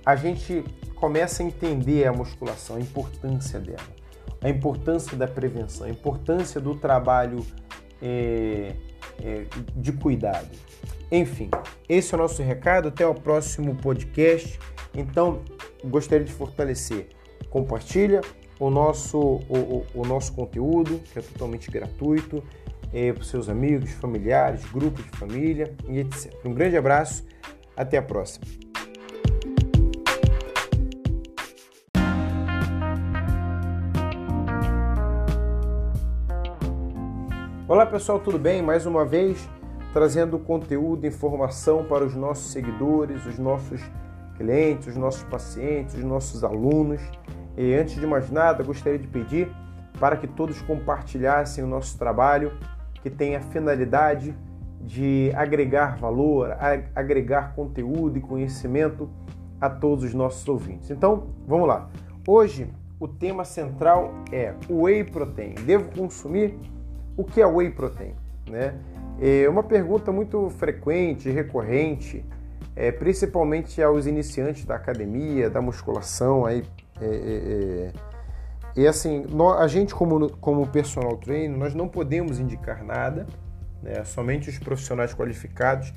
a gente começa a entender a musculação, a importância dela, a importância da prevenção, a importância do trabalho é, é, de cuidado. Enfim, esse é o nosso recado. Até o próximo podcast. Então, gostaria de fortalecer. Compartilha o nosso, o, o, o nosso conteúdo, que é totalmente gratuito, é, para os seus amigos, familiares, grupos de família e etc. Um grande abraço. Até a próxima. Olá pessoal, tudo bem? Mais uma vez trazendo conteúdo, informação para os nossos seguidores, os nossos clientes, os nossos pacientes, os nossos alunos. E antes de mais nada, gostaria de pedir para que todos compartilhassem o nosso trabalho, que tem a finalidade de agregar valor, agregar conteúdo e conhecimento a todos os nossos ouvintes. Então, vamos lá. Hoje o tema central é o whey protein. Devo consumir? O que é whey protein? Né? É uma pergunta muito frequente, recorrente, é, principalmente aos iniciantes da academia, da musculação. Aí, é, é, é. e assim, nós, a gente como, como personal trainer, nós não podemos indicar nada, né? somente os profissionais qualificados,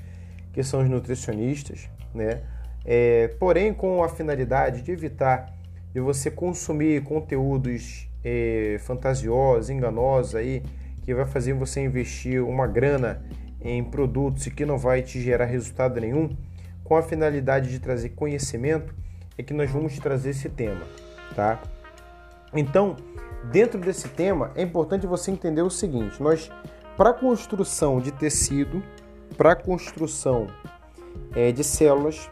que são os nutricionistas, né? É, porém com a finalidade de evitar de você consumir conteúdos é, fantasiosos, enganosos aí, que vai fazer você investir uma grana em produtos que não vai te gerar resultado nenhum, com a finalidade de trazer conhecimento, é que nós vamos trazer esse tema, tá? Então, dentro desse tema, é importante você entender o seguinte: nós, para construção de tecido, para construção é, de células,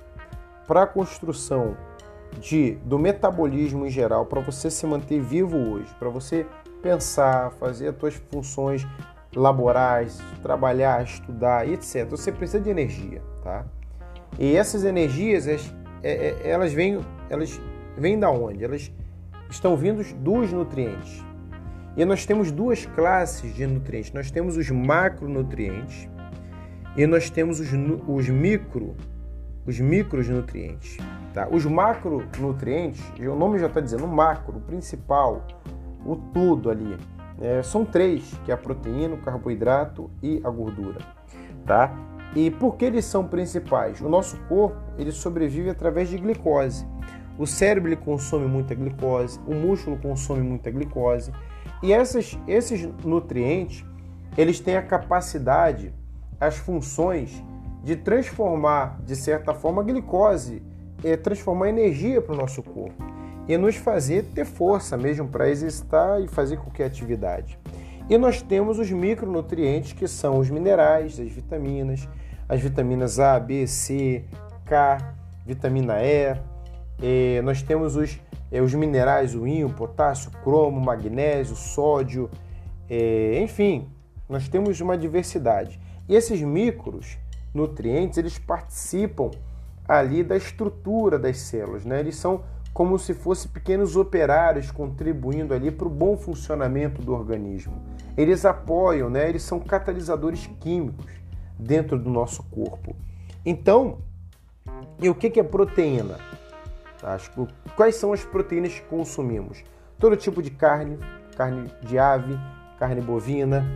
para construção de, do metabolismo em geral, para você se manter vivo hoje, para você pensar, fazer as suas funções laborais, trabalhar, estudar, etc. Você precisa de energia, tá? E essas energias, elas vêm, elas vêm da onde? Elas estão vindo dos nutrientes. E nós temos duas classes de nutrientes. Nós temos os macronutrientes e nós temos os, os micro, os micronutrientes. Tá? Os macronutrientes, o nome já está dizendo, o macro, o principal, o tudo ali. É, são três, que é a proteína, o carboidrato e a gordura, tá? E por que eles são principais? O nosso corpo ele sobrevive através de glicose. O cérebro consome muita glicose, o músculo consome muita glicose e essas, esses nutrientes eles têm a capacidade, as funções de transformar de certa forma a glicose, é, transformar energia para o nosso corpo e nos fazer ter força mesmo para exercitar e fazer qualquer atividade. E nós temos os micronutrientes, que são os minerais, as vitaminas, as vitaminas A, B, C, K, vitamina E. nós temos os, é, os minerais, o íon, potássio, cromo, magnésio, sódio, é, enfim, nós temos uma diversidade. E esses micros nutrientes, eles participam ali da estrutura das células, né? Eles são como se fossem pequenos operários contribuindo ali para o bom funcionamento do organismo. Eles apoiam, né? eles são catalisadores químicos dentro do nosso corpo. Então, e o que é proteína? Quais são as proteínas que consumimos? Todo tipo de carne, carne de ave, carne bovina,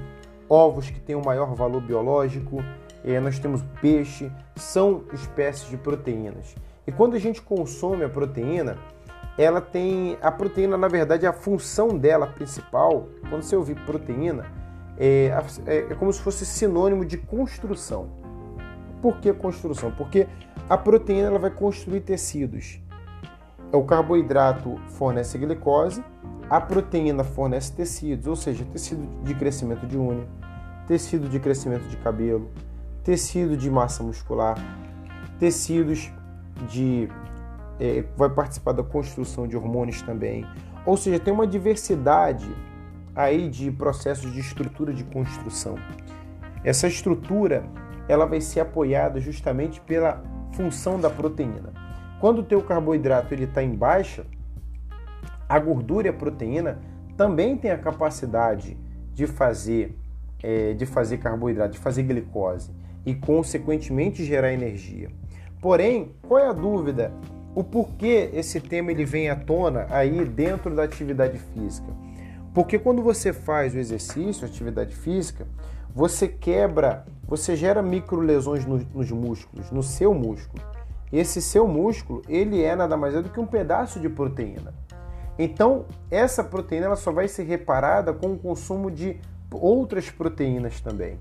ovos que têm um maior valor biológico, eh, nós temos peixe, são espécies de proteínas. E quando a gente consome a proteína, ela tem a proteína, na verdade, a função dela principal, quando você ouvir proteína, é, é, é como se fosse sinônimo de construção. Por que construção? Porque a proteína ela vai construir tecidos. O carboidrato fornece glicose, a proteína fornece tecidos, ou seja, tecido de crescimento de unha, tecido de crescimento de cabelo, tecido de massa muscular, tecidos de é, vai participar da construção de hormônios também. Ou seja, tem uma diversidade aí de processos de estrutura de construção. Essa estrutura ela vai ser apoiada justamente pela função da proteína. Quando o teu carboidrato ele está em baixa, a gordura e a proteína também têm a capacidade de fazer, é, de fazer carboidrato, de fazer glicose e, consequentemente, gerar energia. Porém, qual é a dúvida? O porquê esse tema ele vem à tona aí dentro da atividade física? Porque quando você faz o exercício, a atividade física, você quebra, você gera micro lesões nos, músculos, no seu músculo. Esse seu músculo, ele é nada mais é do que um pedaço de proteína. Então, essa proteína ela só vai ser reparada com o consumo de outras proteínas também,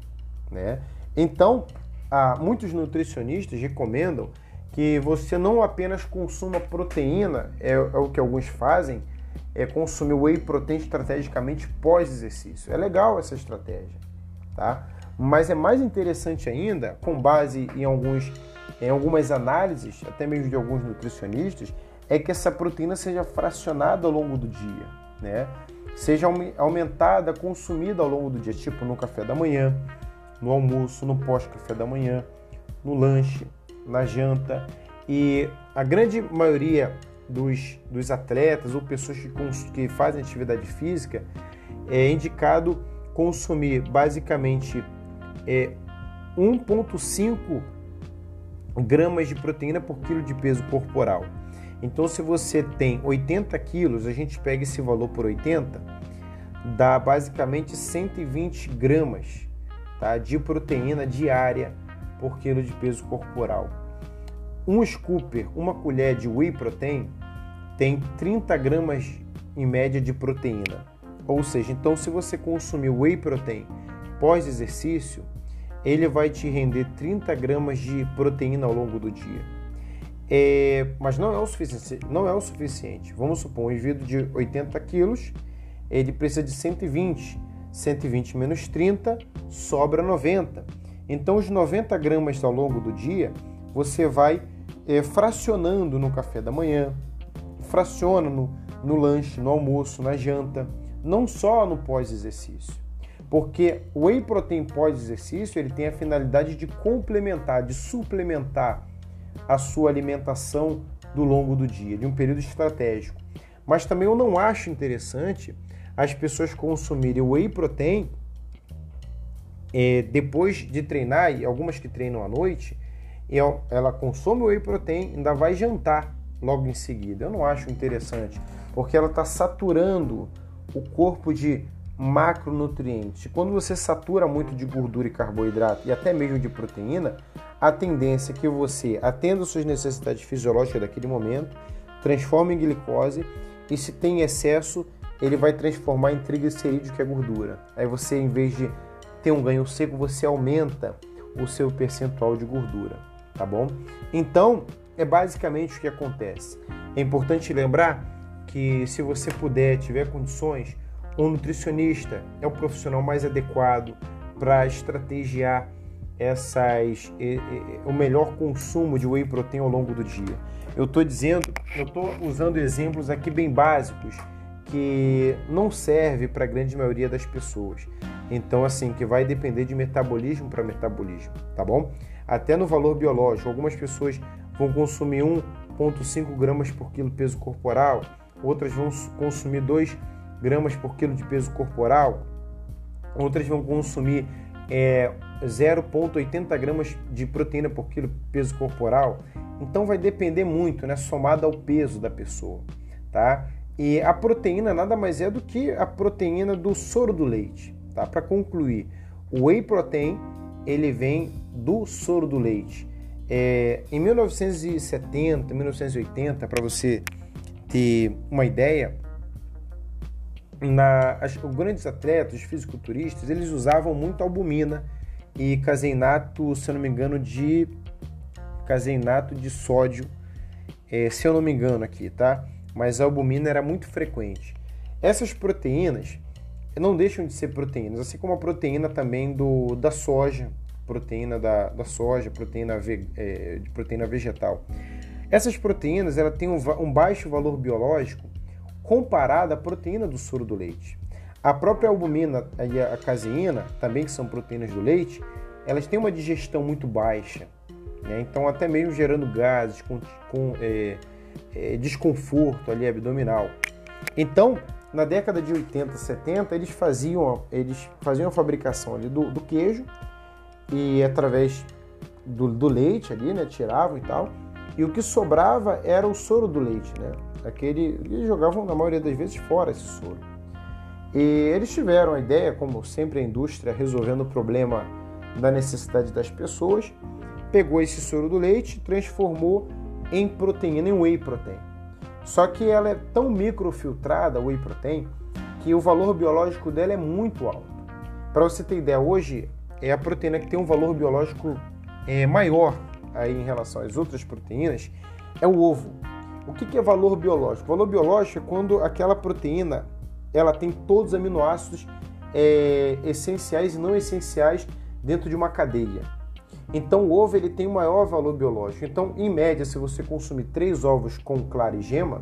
né? Então, há, muitos nutricionistas recomendam que você não apenas consuma proteína, é, é o que alguns fazem, é consumir whey protein estrategicamente pós-exercício. É legal essa estratégia, tá? Mas é mais interessante ainda, com base em, alguns, em algumas análises, até mesmo de alguns nutricionistas, é que essa proteína seja fracionada ao longo do dia, né? Seja aumentada, consumida ao longo do dia, tipo no café da manhã, no almoço, no pós-café da manhã, no lanche, na janta. E a grande maioria dos, dos atletas ou pessoas que, que fazem atividade física é indicado consumir basicamente é, 1,5 gramas de proteína por quilo de peso corporal. Então, se você tem 80 quilos, a gente pega esse valor por 80, dá basicamente 120 gramas tá, de proteína diária por quilo de peso corporal. Um scooper, uma colher de whey protein, tem 30 gramas em média de proteína. Ou seja, então se você consumir whey protein pós exercício, ele vai te render 30 gramas de proteína ao longo do dia. É, mas não é, o suficiente, não é o suficiente. Vamos supor, um indivíduo de 80 quilos, ele precisa de 120. 120 menos 30 sobra 90. Então, os 90 gramas ao longo do dia, você vai é, fracionando no café da manhã, fraciona no, no lanche, no almoço, na janta, não só no pós-exercício. Porque o whey protein pós-exercício ele tem a finalidade de complementar, de suplementar a sua alimentação do longo do dia, de um período estratégico. Mas também eu não acho interessante as pessoas consumirem whey protein é, depois de treinar, e algumas que treinam à noite, ela consome whey protein, ainda vai jantar logo em seguida. Eu não acho interessante, porque ela está saturando o corpo de macronutrientes. Quando você satura muito de gordura e carboidrato e até mesmo de proteína, a tendência é que você atenda suas necessidades fisiológicas daquele momento, transforme em glicose e se tem excesso, ele vai transformar em triglicerídeo, que é gordura. Aí você, em vez de ter um ganho seco, você aumenta o seu percentual de gordura, tá bom? Então, é basicamente o que acontece. É importante lembrar que se você puder, tiver condições, um nutricionista é o profissional mais adequado para estrategiar essas, o melhor consumo de whey protein ao longo do dia. Eu estou dizendo, eu estou usando exemplos aqui bem básicos que não serve para a grande maioria das pessoas. Então, assim, que vai depender de metabolismo para metabolismo, tá bom? Até no valor biológico, algumas pessoas vão consumir 1,5 gramas por quilo peso corporal, outras vão consumir 2 gramas por quilo de peso corporal, outras vão consumir é, 0,80 gramas de proteína por quilo peso corporal. Então vai depender muito, né, somado ao peso da pessoa, tá? E a proteína nada mais é do que a proteína do soro do leite, tá? Para concluir, o whey protein ele vem do soro do leite. É, em 1970, 1980, para você ter uma ideia, na, as, os grandes atletas, os fisiculturistas, eles usavam muito albumina e caseinato, se eu não me engano, de caseinato de sódio, é, se eu não me engano aqui, tá? Mas a albumina era muito frequente. Essas proteínas não deixam de ser proteínas, assim como a proteína também do, da soja, proteína da, da soja, proteína, ve, é, de proteína vegetal. Essas proteínas ela têm um, um baixo valor biológico comparado à proteína do soro do leite. A própria albumina e a caseína, também que são proteínas do leite, elas têm uma digestão muito baixa. Né? Então, até mesmo gerando gases, com, com é, é, desconforto ali abdominal. Então, na década de 80, 70, eles faziam, eles faziam a fabricação ali do, do queijo e através do, do, leite ali, né, tiravam e tal, e o que sobrava era o soro do leite, né? Aquele, eles jogavam na maioria das vezes fora esse soro. E eles tiveram a ideia, como sempre a indústria resolvendo o problema da necessidade das pessoas, pegou esse soro do leite transformou em proteína, em whey protein. Só que ela é tão microfiltrada, whey protein, que o valor biológico dela é muito alto. Para você ter ideia, hoje é a proteína que tem um valor biológico é, maior aí em relação às outras proteínas é o ovo. O que, que é valor biológico? Valor biológico é quando aquela proteína ela tem todos os aminoácidos é, essenciais e não essenciais dentro de uma cadeia. Então o ovo ele tem o maior valor biológico. Então, em média, se você consumir três ovos com clara e gema,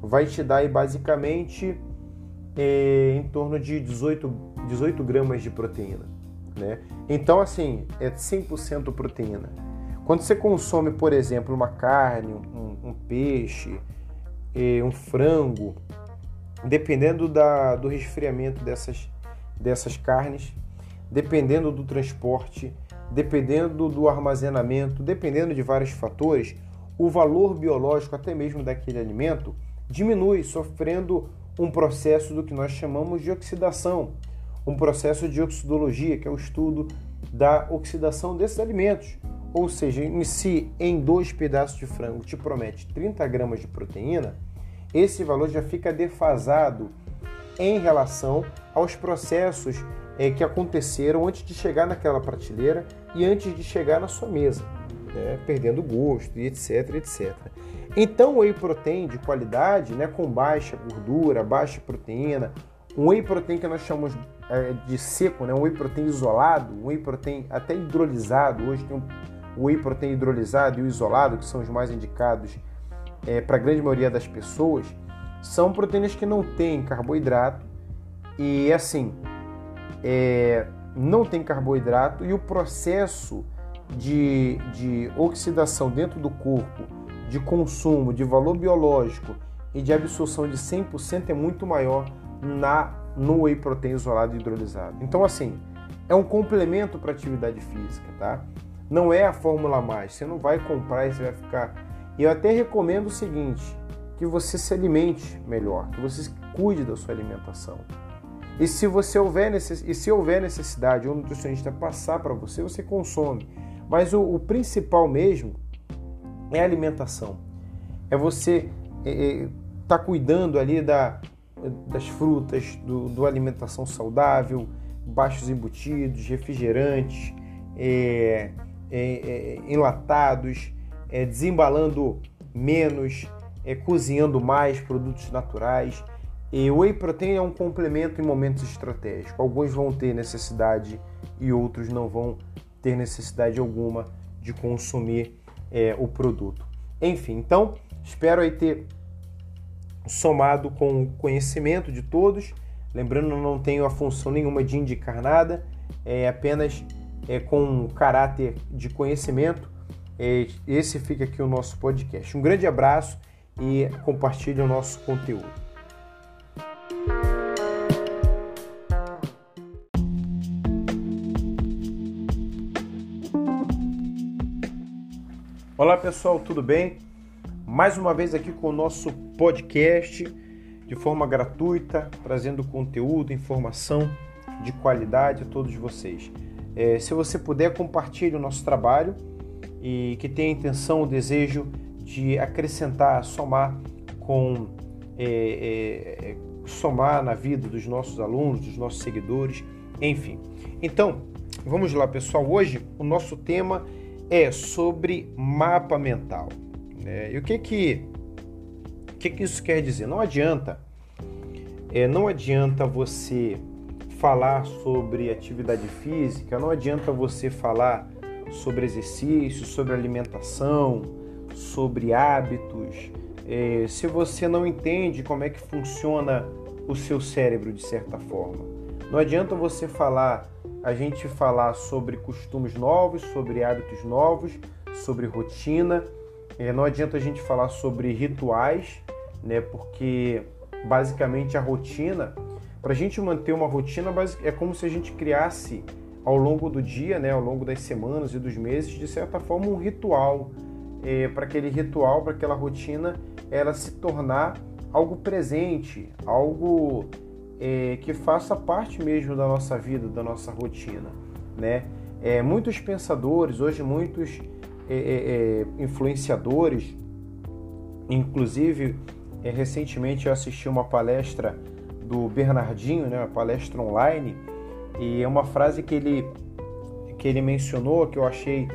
vai te dar aí, basicamente é, em torno de 18, 18 gramas de proteína. Né? Então, assim, é 100% proteína. Quando você consome, por exemplo, uma carne, um, um peixe, um frango, dependendo da, do resfriamento dessas, dessas carnes, dependendo do transporte, dependendo do armazenamento, dependendo de vários fatores, o valor biológico até mesmo daquele alimento diminui, sofrendo um processo do que nós chamamos de oxidação, um processo de oxidologia, que é o estudo da oxidação desses alimentos. Ou seja, se em dois pedaços de frango te promete 30 gramas de proteína, esse valor já fica defasado em relação aos processos é, que aconteceram antes de chegar naquela prateleira e antes de chegar na sua mesa, né? perdendo gosto e etc, etc. Então, o whey protein de qualidade, né, com baixa gordura, baixa proteína, um whey protein que nós chamamos é, de seco, né, um whey protein isolado, um whey protein até hidrolisado, hoje tem o whey protein hidrolisado e o isolado, que são os mais indicados é, para a grande maioria das pessoas, são proteínas que não têm carboidrato e assim é, não tem carboidrato e o processo de, de oxidação dentro do corpo, de consumo, de valor biológico e de absorção de 100% é muito maior na no whey protein isolado e hidrolisado. Então assim, é um complemento para atividade física, tá? Não é a fórmula mais. Você não vai comprar e você vai ficar. Eu até recomendo o seguinte: que você se alimente melhor, que você cuide da sua alimentação. E se você houver necess... e se houver necessidade um nutricionista passar para você, você consome. Mas o, o, principal mesmo é a alimentação. É você estar é, é, tá cuidando ali da, das frutas, do, do alimentação saudável, baixos embutidos, refrigerantes, é, é, é, enlatados, é, desembalando menos, cozinhando mais produtos naturais. E o whey protein é um complemento em momentos estratégicos. Alguns vão ter necessidade e outros não vão ter necessidade alguma de consumir é, o produto. Enfim, então espero aí ter somado com o conhecimento de todos. Lembrando, não tenho a função nenhuma de indicar nada, é apenas é, com caráter de conhecimento, é, esse fica aqui o nosso podcast. Um grande abraço e compartilhe o nosso conteúdo. Olá pessoal, tudo bem? Mais uma vez aqui com o nosso podcast de forma gratuita, trazendo conteúdo, informação de qualidade a todos vocês. É, se você puder, compartilhe o nosso trabalho e que tenha a intenção, o desejo de acrescentar, somar com é, é, somar na vida dos nossos alunos, dos nossos seguidores, enfim. Então, vamos lá, pessoal. Hoje o nosso tema é sobre mapa mental. Né? E o que que, o que que isso quer dizer? Não adianta, é, não adianta você falar sobre atividade física, não adianta você falar sobre exercício, sobre alimentação, sobre hábitos, é, se você não entende como é que funciona o seu cérebro de certa forma. Não adianta você falar, a gente falar sobre costumes novos, sobre hábitos novos, sobre rotina. É, não adianta a gente falar sobre rituais, né? Porque basicamente a rotina. Para a gente manter uma rotina, é como se a gente criasse ao longo do dia, né, ao longo das semanas e dos meses, de certa forma, um ritual. É, para aquele ritual, para aquela rotina, ela se tornar algo presente, algo é, que faça parte mesmo da nossa vida, da nossa rotina. Né? É, muitos pensadores, hoje muitos é, é, é influenciadores, inclusive é, recentemente eu assisti uma palestra do Bernardinho, né, uma palestra online, e é uma frase que ele, que ele mencionou que eu achei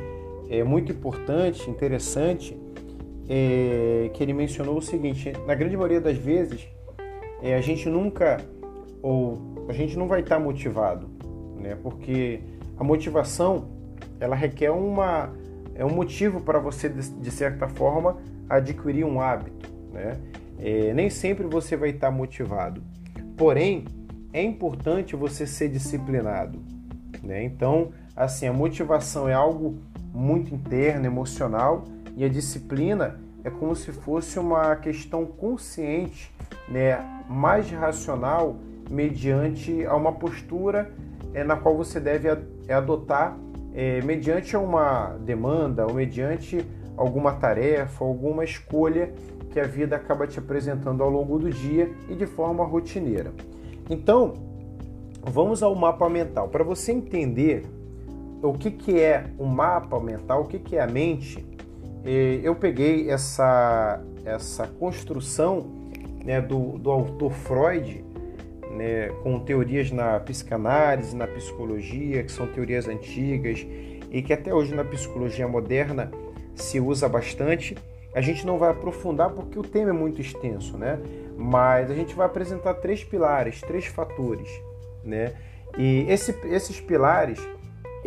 é, muito importante, interessante, é, que ele mencionou o seguinte: na grande maioria das vezes, é, a gente nunca ou a gente não vai estar motivado, né? Porque a motivação ela requer uma é um motivo para você de certa forma adquirir um hábito, né? É, nem sempre você vai estar motivado, porém é importante você ser disciplinado, né? Então, assim, a motivação é algo muito interno, emocional, e a disciplina é como se fosse uma questão consciente, né, mais racional, mediante a uma postura é, na qual você deve é, adotar é, mediante uma demanda ou mediante alguma tarefa, alguma escolha que a vida acaba te apresentando ao longo do dia e de forma rotineira. Então, vamos ao mapa mental. Para você entender o que, que é o mapa mental, o que, que é a mente, eu peguei essa, essa construção né, do, do autor Freud, né, com teorias na psicanálise, na psicologia, que são teorias antigas e que até hoje na psicologia moderna se usa bastante. A gente não vai aprofundar porque o tema é muito extenso, né? Mas a gente vai apresentar três pilares, três fatores, né? E esse, esses pilares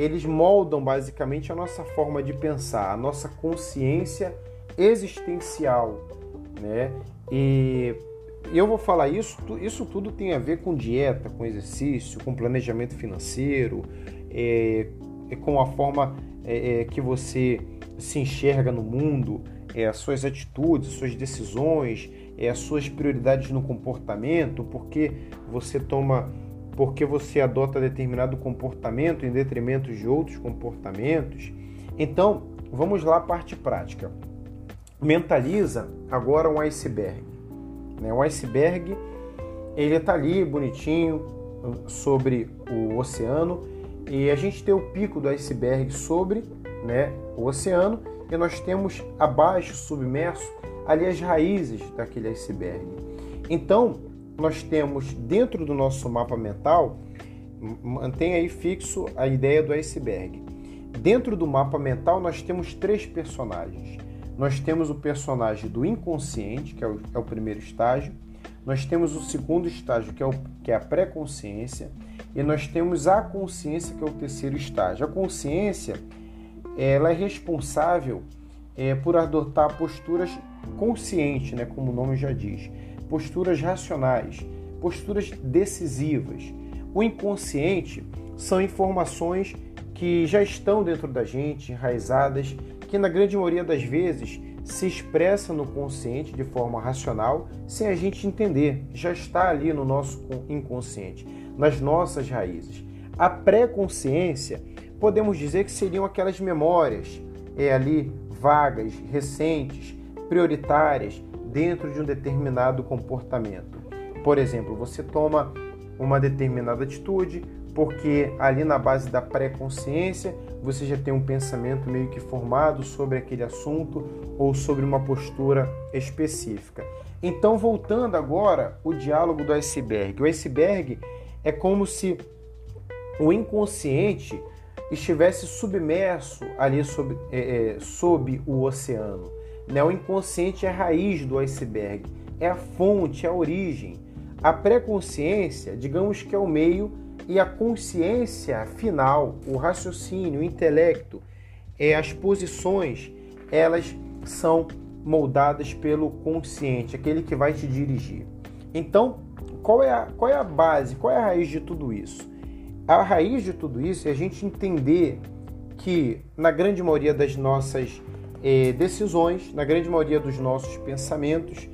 eles moldam basicamente a nossa forma de pensar, a nossa consciência existencial, né? E eu vou falar isso, isso tudo tem a ver com dieta, com exercício, com planejamento financeiro, é, é com a forma é, é que você se enxerga no mundo, é, as suas atitudes, as suas decisões, é, as suas prioridades no comportamento, porque você toma porque você adota determinado comportamento em detrimento de outros comportamentos. Então, vamos lá à parte prática. Mentaliza agora um iceberg. Né? Um iceberg, ele está ali bonitinho sobre o oceano e a gente tem o pico do iceberg sobre né, o oceano e nós temos abaixo, submerso, ali as raízes daquele iceberg. Então, nós temos dentro do nosso mapa mental, mantém aí fixo a ideia do iceberg. Dentro do mapa mental, nós temos três personagens. Nós temos o personagem do inconsciente, que é o, é o primeiro estágio. Nós temos o segundo estágio, que é, o, que é a pré-consciência. E nós temos a consciência, que é o terceiro estágio. A consciência ela é responsável é, por adotar posturas conscientes, né, como o nome já diz posturas racionais, posturas decisivas. O inconsciente são informações que já estão dentro da gente, enraizadas, que na grande maioria das vezes se expressa no consciente de forma racional, sem a gente entender, já está ali no nosso inconsciente, nas nossas raízes. A pré-consciência, podemos dizer que seriam aquelas memórias é ali vagas, recentes, prioritárias, dentro de um determinado comportamento. Por exemplo, você toma uma determinada atitude porque ali na base da pré-consciência você já tem um pensamento meio que formado sobre aquele assunto ou sobre uma postura específica. Então, voltando agora o diálogo do iceberg. O iceberg é como se o inconsciente estivesse submerso ali sob, é, é, sob o oceano. Né? O inconsciente é a raiz do iceberg, é a fonte, é a origem. A pré-consciência, digamos que é o meio, e a consciência final, o raciocínio, o intelecto, é as posições, elas são moldadas pelo consciente, aquele que vai te dirigir. Então, qual é a, qual é a base, qual é a raiz de tudo isso? A raiz de tudo isso é a gente entender que, na grande maioria das nossas decisões, na grande maioria dos nossos pensamentos,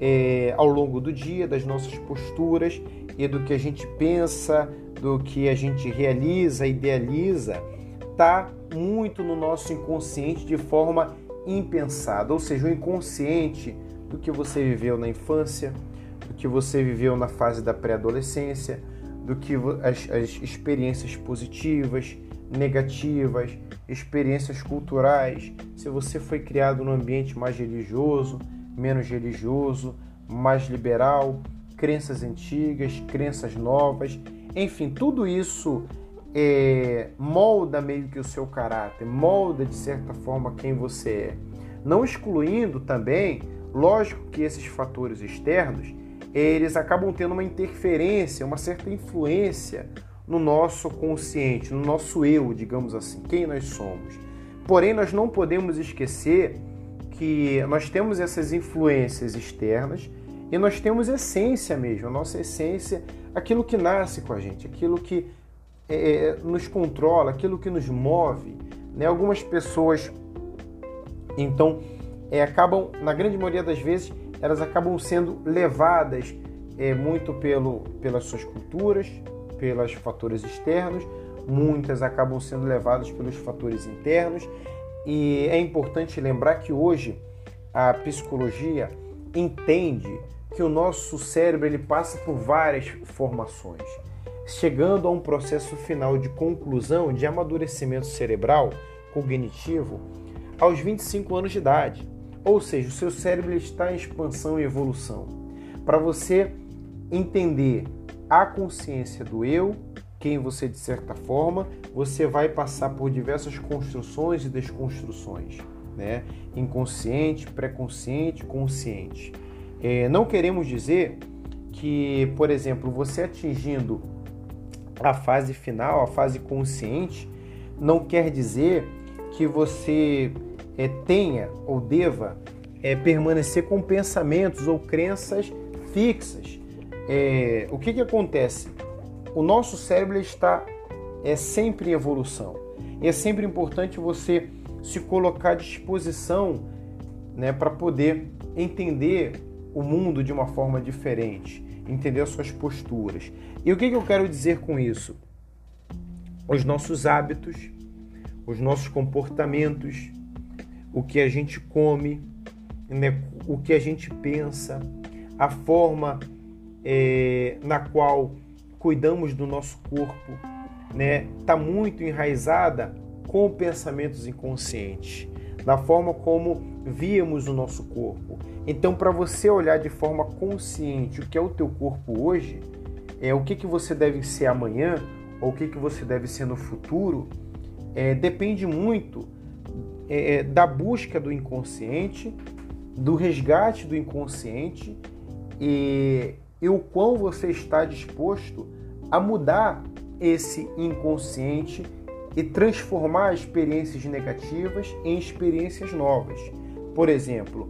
é, ao longo do dia, das nossas posturas e do que a gente pensa, do que a gente realiza, idealiza, está muito no nosso inconsciente de forma impensada, ou seja, o inconsciente do que você viveu na infância, do que você viveu na fase da pré-adolescência, do que as, as experiências positivas, negativas, experiências culturais, se você foi criado num ambiente mais religioso, menos religioso, mais liberal, crenças antigas, crenças novas, enfim, tudo isso é, molda meio que o seu caráter, molda de certa forma quem você é. Não excluindo também, lógico que esses fatores externos, eles acabam tendo uma interferência, uma certa influência no nosso consciente, no nosso eu, digamos assim, quem nós somos. Porém, nós não podemos esquecer que nós temos essas influências externas e nós temos essência mesmo, a nossa essência, aquilo que nasce com a gente, aquilo que é, é nos controla, aquilo que nos move. Né? Algumas pessoas, então, é, acabam, na grande maioria das vezes, elas acabam sendo levadas é, muito pelo, pelas suas culturas, pelos fatores externos, muitas acabam sendo levadas pelos fatores internos. E é importante lembrar que hoje a psicologia entende que o nosso cérebro ele passa por várias formações, chegando a um processo final de conclusão de amadurecimento cerebral cognitivo aos 25 anos de idade. Ou seja, o seu cérebro está em expansão e evolução. Para você entender a consciência do eu, quem você de certa forma, você vai passar por diversas construções e desconstruções, né? Inconsciente, pré-consciente, consciente. É, não queremos dizer que, por exemplo, você atingindo a fase final, a fase consciente, não quer dizer que você é, tenha ou deva é, permanecer com pensamentos ou crenças fixas é, o que, que acontece? O nosso cérebro está é sempre em evolução. E é sempre importante você se colocar à disposição né, para poder entender o mundo de uma forma diferente, entender as suas posturas. E o que, que eu quero dizer com isso? Os nossos hábitos, os nossos comportamentos, o que a gente come, né, o que a gente pensa, a forma é, na qual cuidamos do nosso corpo, né, está muito enraizada com pensamentos inconscientes, na forma como víamos o nosso corpo. Então, para você olhar de forma consciente o que é o teu corpo hoje, é o que, que você deve ser amanhã ou o que, que você deve ser no futuro, é, depende muito é, da busca do inconsciente, do resgate do inconsciente e e o quão você está disposto a mudar esse inconsciente e transformar experiências negativas em experiências novas. Por exemplo,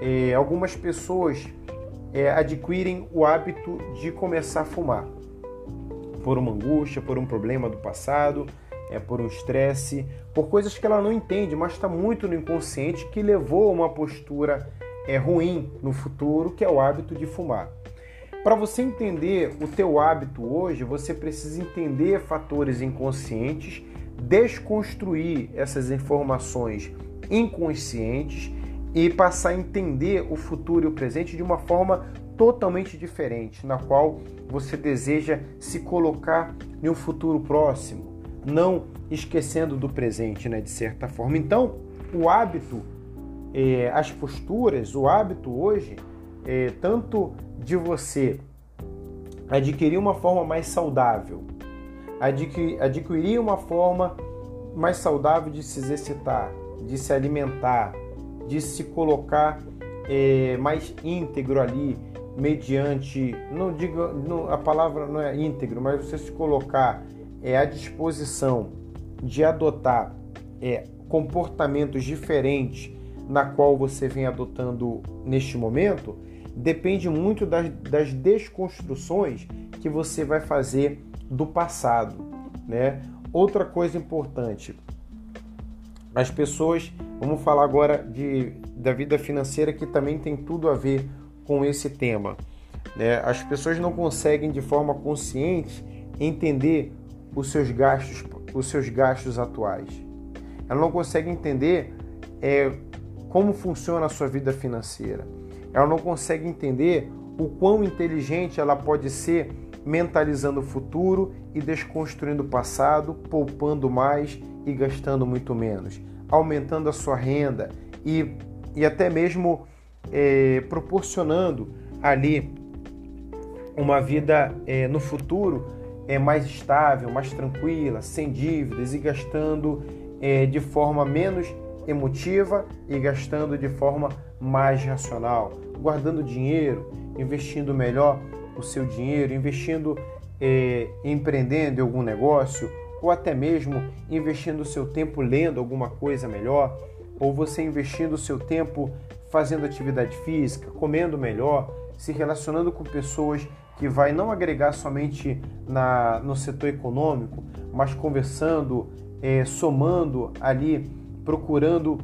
é, algumas pessoas é, adquirem o hábito de começar a fumar por uma angústia, por um problema do passado, é, por um estresse, por coisas que ela não entende, mas está muito no inconsciente que levou a uma postura é, ruim no futuro, que é o hábito de fumar. Para você entender o teu hábito hoje, você precisa entender fatores inconscientes, desconstruir essas informações inconscientes e passar a entender o futuro e o presente de uma forma totalmente diferente, na qual você deseja se colocar em um futuro próximo, não esquecendo do presente, né, de certa forma. Então, o hábito, eh, as posturas, o hábito hoje, eh, tanto de você adquirir uma forma mais saudável, adquirir uma forma mais saudável de se exercitar, de se alimentar, de se colocar é, mais íntegro ali, mediante, não digo, não, a palavra não é íntegro, mas você se colocar é, à disposição de adotar é, comportamentos diferentes na qual você vem adotando neste momento, depende muito das, das desconstruções que você vai fazer do passado, né? Outra coisa importante, as pessoas, vamos falar agora de, da vida financeira que também tem tudo a ver com esse tema. Né? As pessoas não conseguem de forma consciente entender os seus gastos, os seus gastos atuais. Ela não consegue entender é, como funciona a sua vida financeira. Ela não consegue entender o quão inteligente ela pode ser mentalizando o futuro e desconstruindo o passado, poupando mais e gastando muito menos, aumentando a sua renda e, e até mesmo é, proporcionando ali uma vida é, no futuro é, mais estável, mais tranquila, sem dívidas e gastando é, de forma menos emotiva e gastando de forma mais racional, guardando dinheiro, investindo melhor o seu dinheiro, investindo, é, empreendendo em algum negócio, ou até mesmo investindo o seu tempo lendo alguma coisa melhor, ou você investindo o seu tempo fazendo atividade física, comendo melhor, se relacionando com pessoas que vai não agregar somente na, no setor econômico, mas conversando, é, somando ali, procurando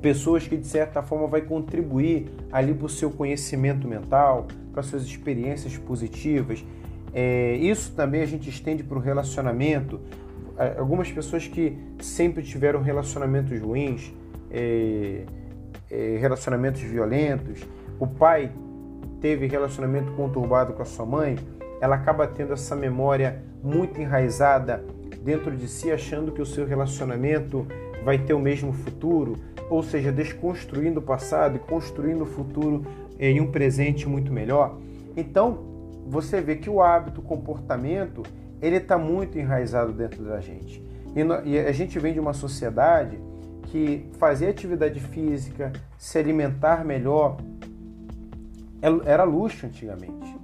pessoas que de certa forma vai contribuir ali para o seu conhecimento mental, para suas experiências positivas. É, isso também a gente estende para o relacionamento. Algumas pessoas que sempre tiveram relacionamentos ruins, é, é, relacionamentos violentos, o pai teve relacionamento conturbado com a sua mãe, ela acaba tendo essa memória muito enraizada dentro de si, achando que o seu relacionamento vai ter o mesmo futuro, ou seja, desconstruindo o passado e construindo o futuro em um presente muito melhor. Então, você vê que o hábito, o comportamento, ele está muito enraizado dentro da gente. E a gente vem de uma sociedade que fazer atividade física, se alimentar melhor, é, era luxo antigamente.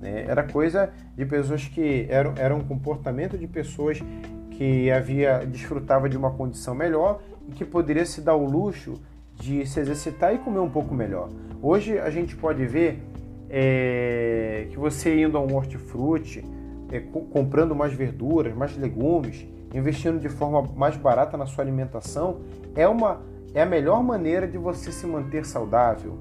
Né? Era coisa de pessoas que eram era um comportamento de pessoas que havia desfrutava de uma condição melhor e que poderia se dar o luxo de se exercitar e comer um pouco melhor. Hoje a gente pode ver é, que você indo a um hortifruti, é, comprando mais verduras, mais legumes, investindo de forma mais barata na sua alimentação, é, uma, é a melhor maneira de você se manter saudável,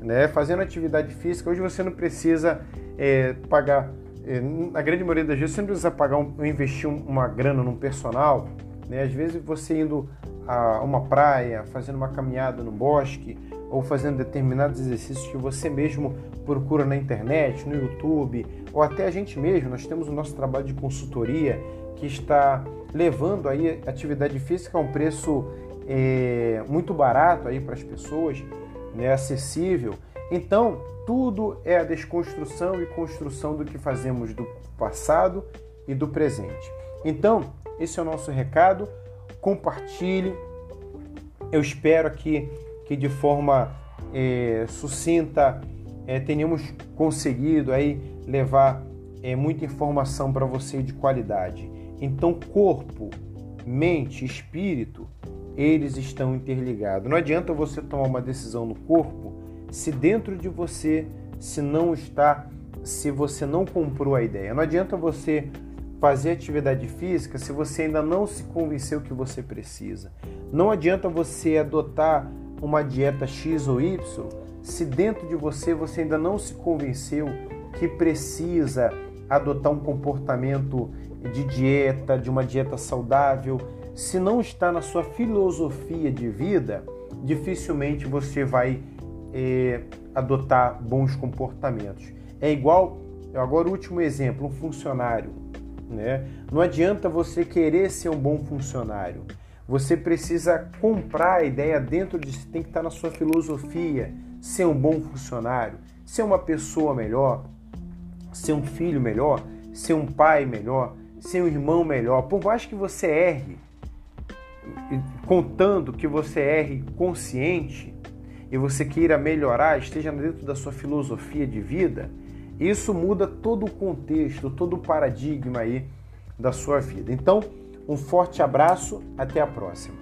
né? Fazendo atividade física, hoje você não precisa é, pagar, é, na grande maioria das vezes, você não precisa pagar um, investir uma grana num personal. Né? Às vezes você indo a uma praia, fazendo uma caminhada no bosque ou fazendo determinados exercícios que você mesmo procura na internet, no YouTube, ou até a gente mesmo, nós temos o nosso trabalho de consultoria que está levando aí atividade física a um preço é, muito barato aí para as pessoas né, acessível. Então, tudo é a desconstrução e construção do que fazemos do passado e do presente. Então, esse é o nosso recado. Compartilhe. Eu espero aqui que de forma é, sucinta é, tenhamos conseguido aí levar é, muita informação para você de qualidade. Então, corpo, mente, espírito eles estão interligados. Não adianta você tomar uma decisão no corpo se dentro de você se não está, se você não comprou a ideia. Não adianta você fazer atividade física se você ainda não se convenceu que você precisa. Não adianta você adotar uma dieta X ou Y se dentro de você você ainda não se convenceu que precisa adotar um comportamento de dieta, de uma dieta saudável, se não está na sua filosofia de vida, dificilmente você vai é, adotar bons comportamentos. É igual, agora o último exemplo, um funcionário. Né? Não adianta você querer ser um bom funcionário. Você precisa comprar a ideia dentro de si, tem que estar na sua filosofia, ser um bom funcionário, ser uma pessoa melhor, ser um filho melhor, ser um pai melhor, ser um irmão melhor. Por mais que você erre, contando que você erre consciente e você queira melhorar, esteja dentro da sua filosofia de vida, isso muda todo o contexto, todo o paradigma aí da sua vida. Então, um forte abraço, até a próxima.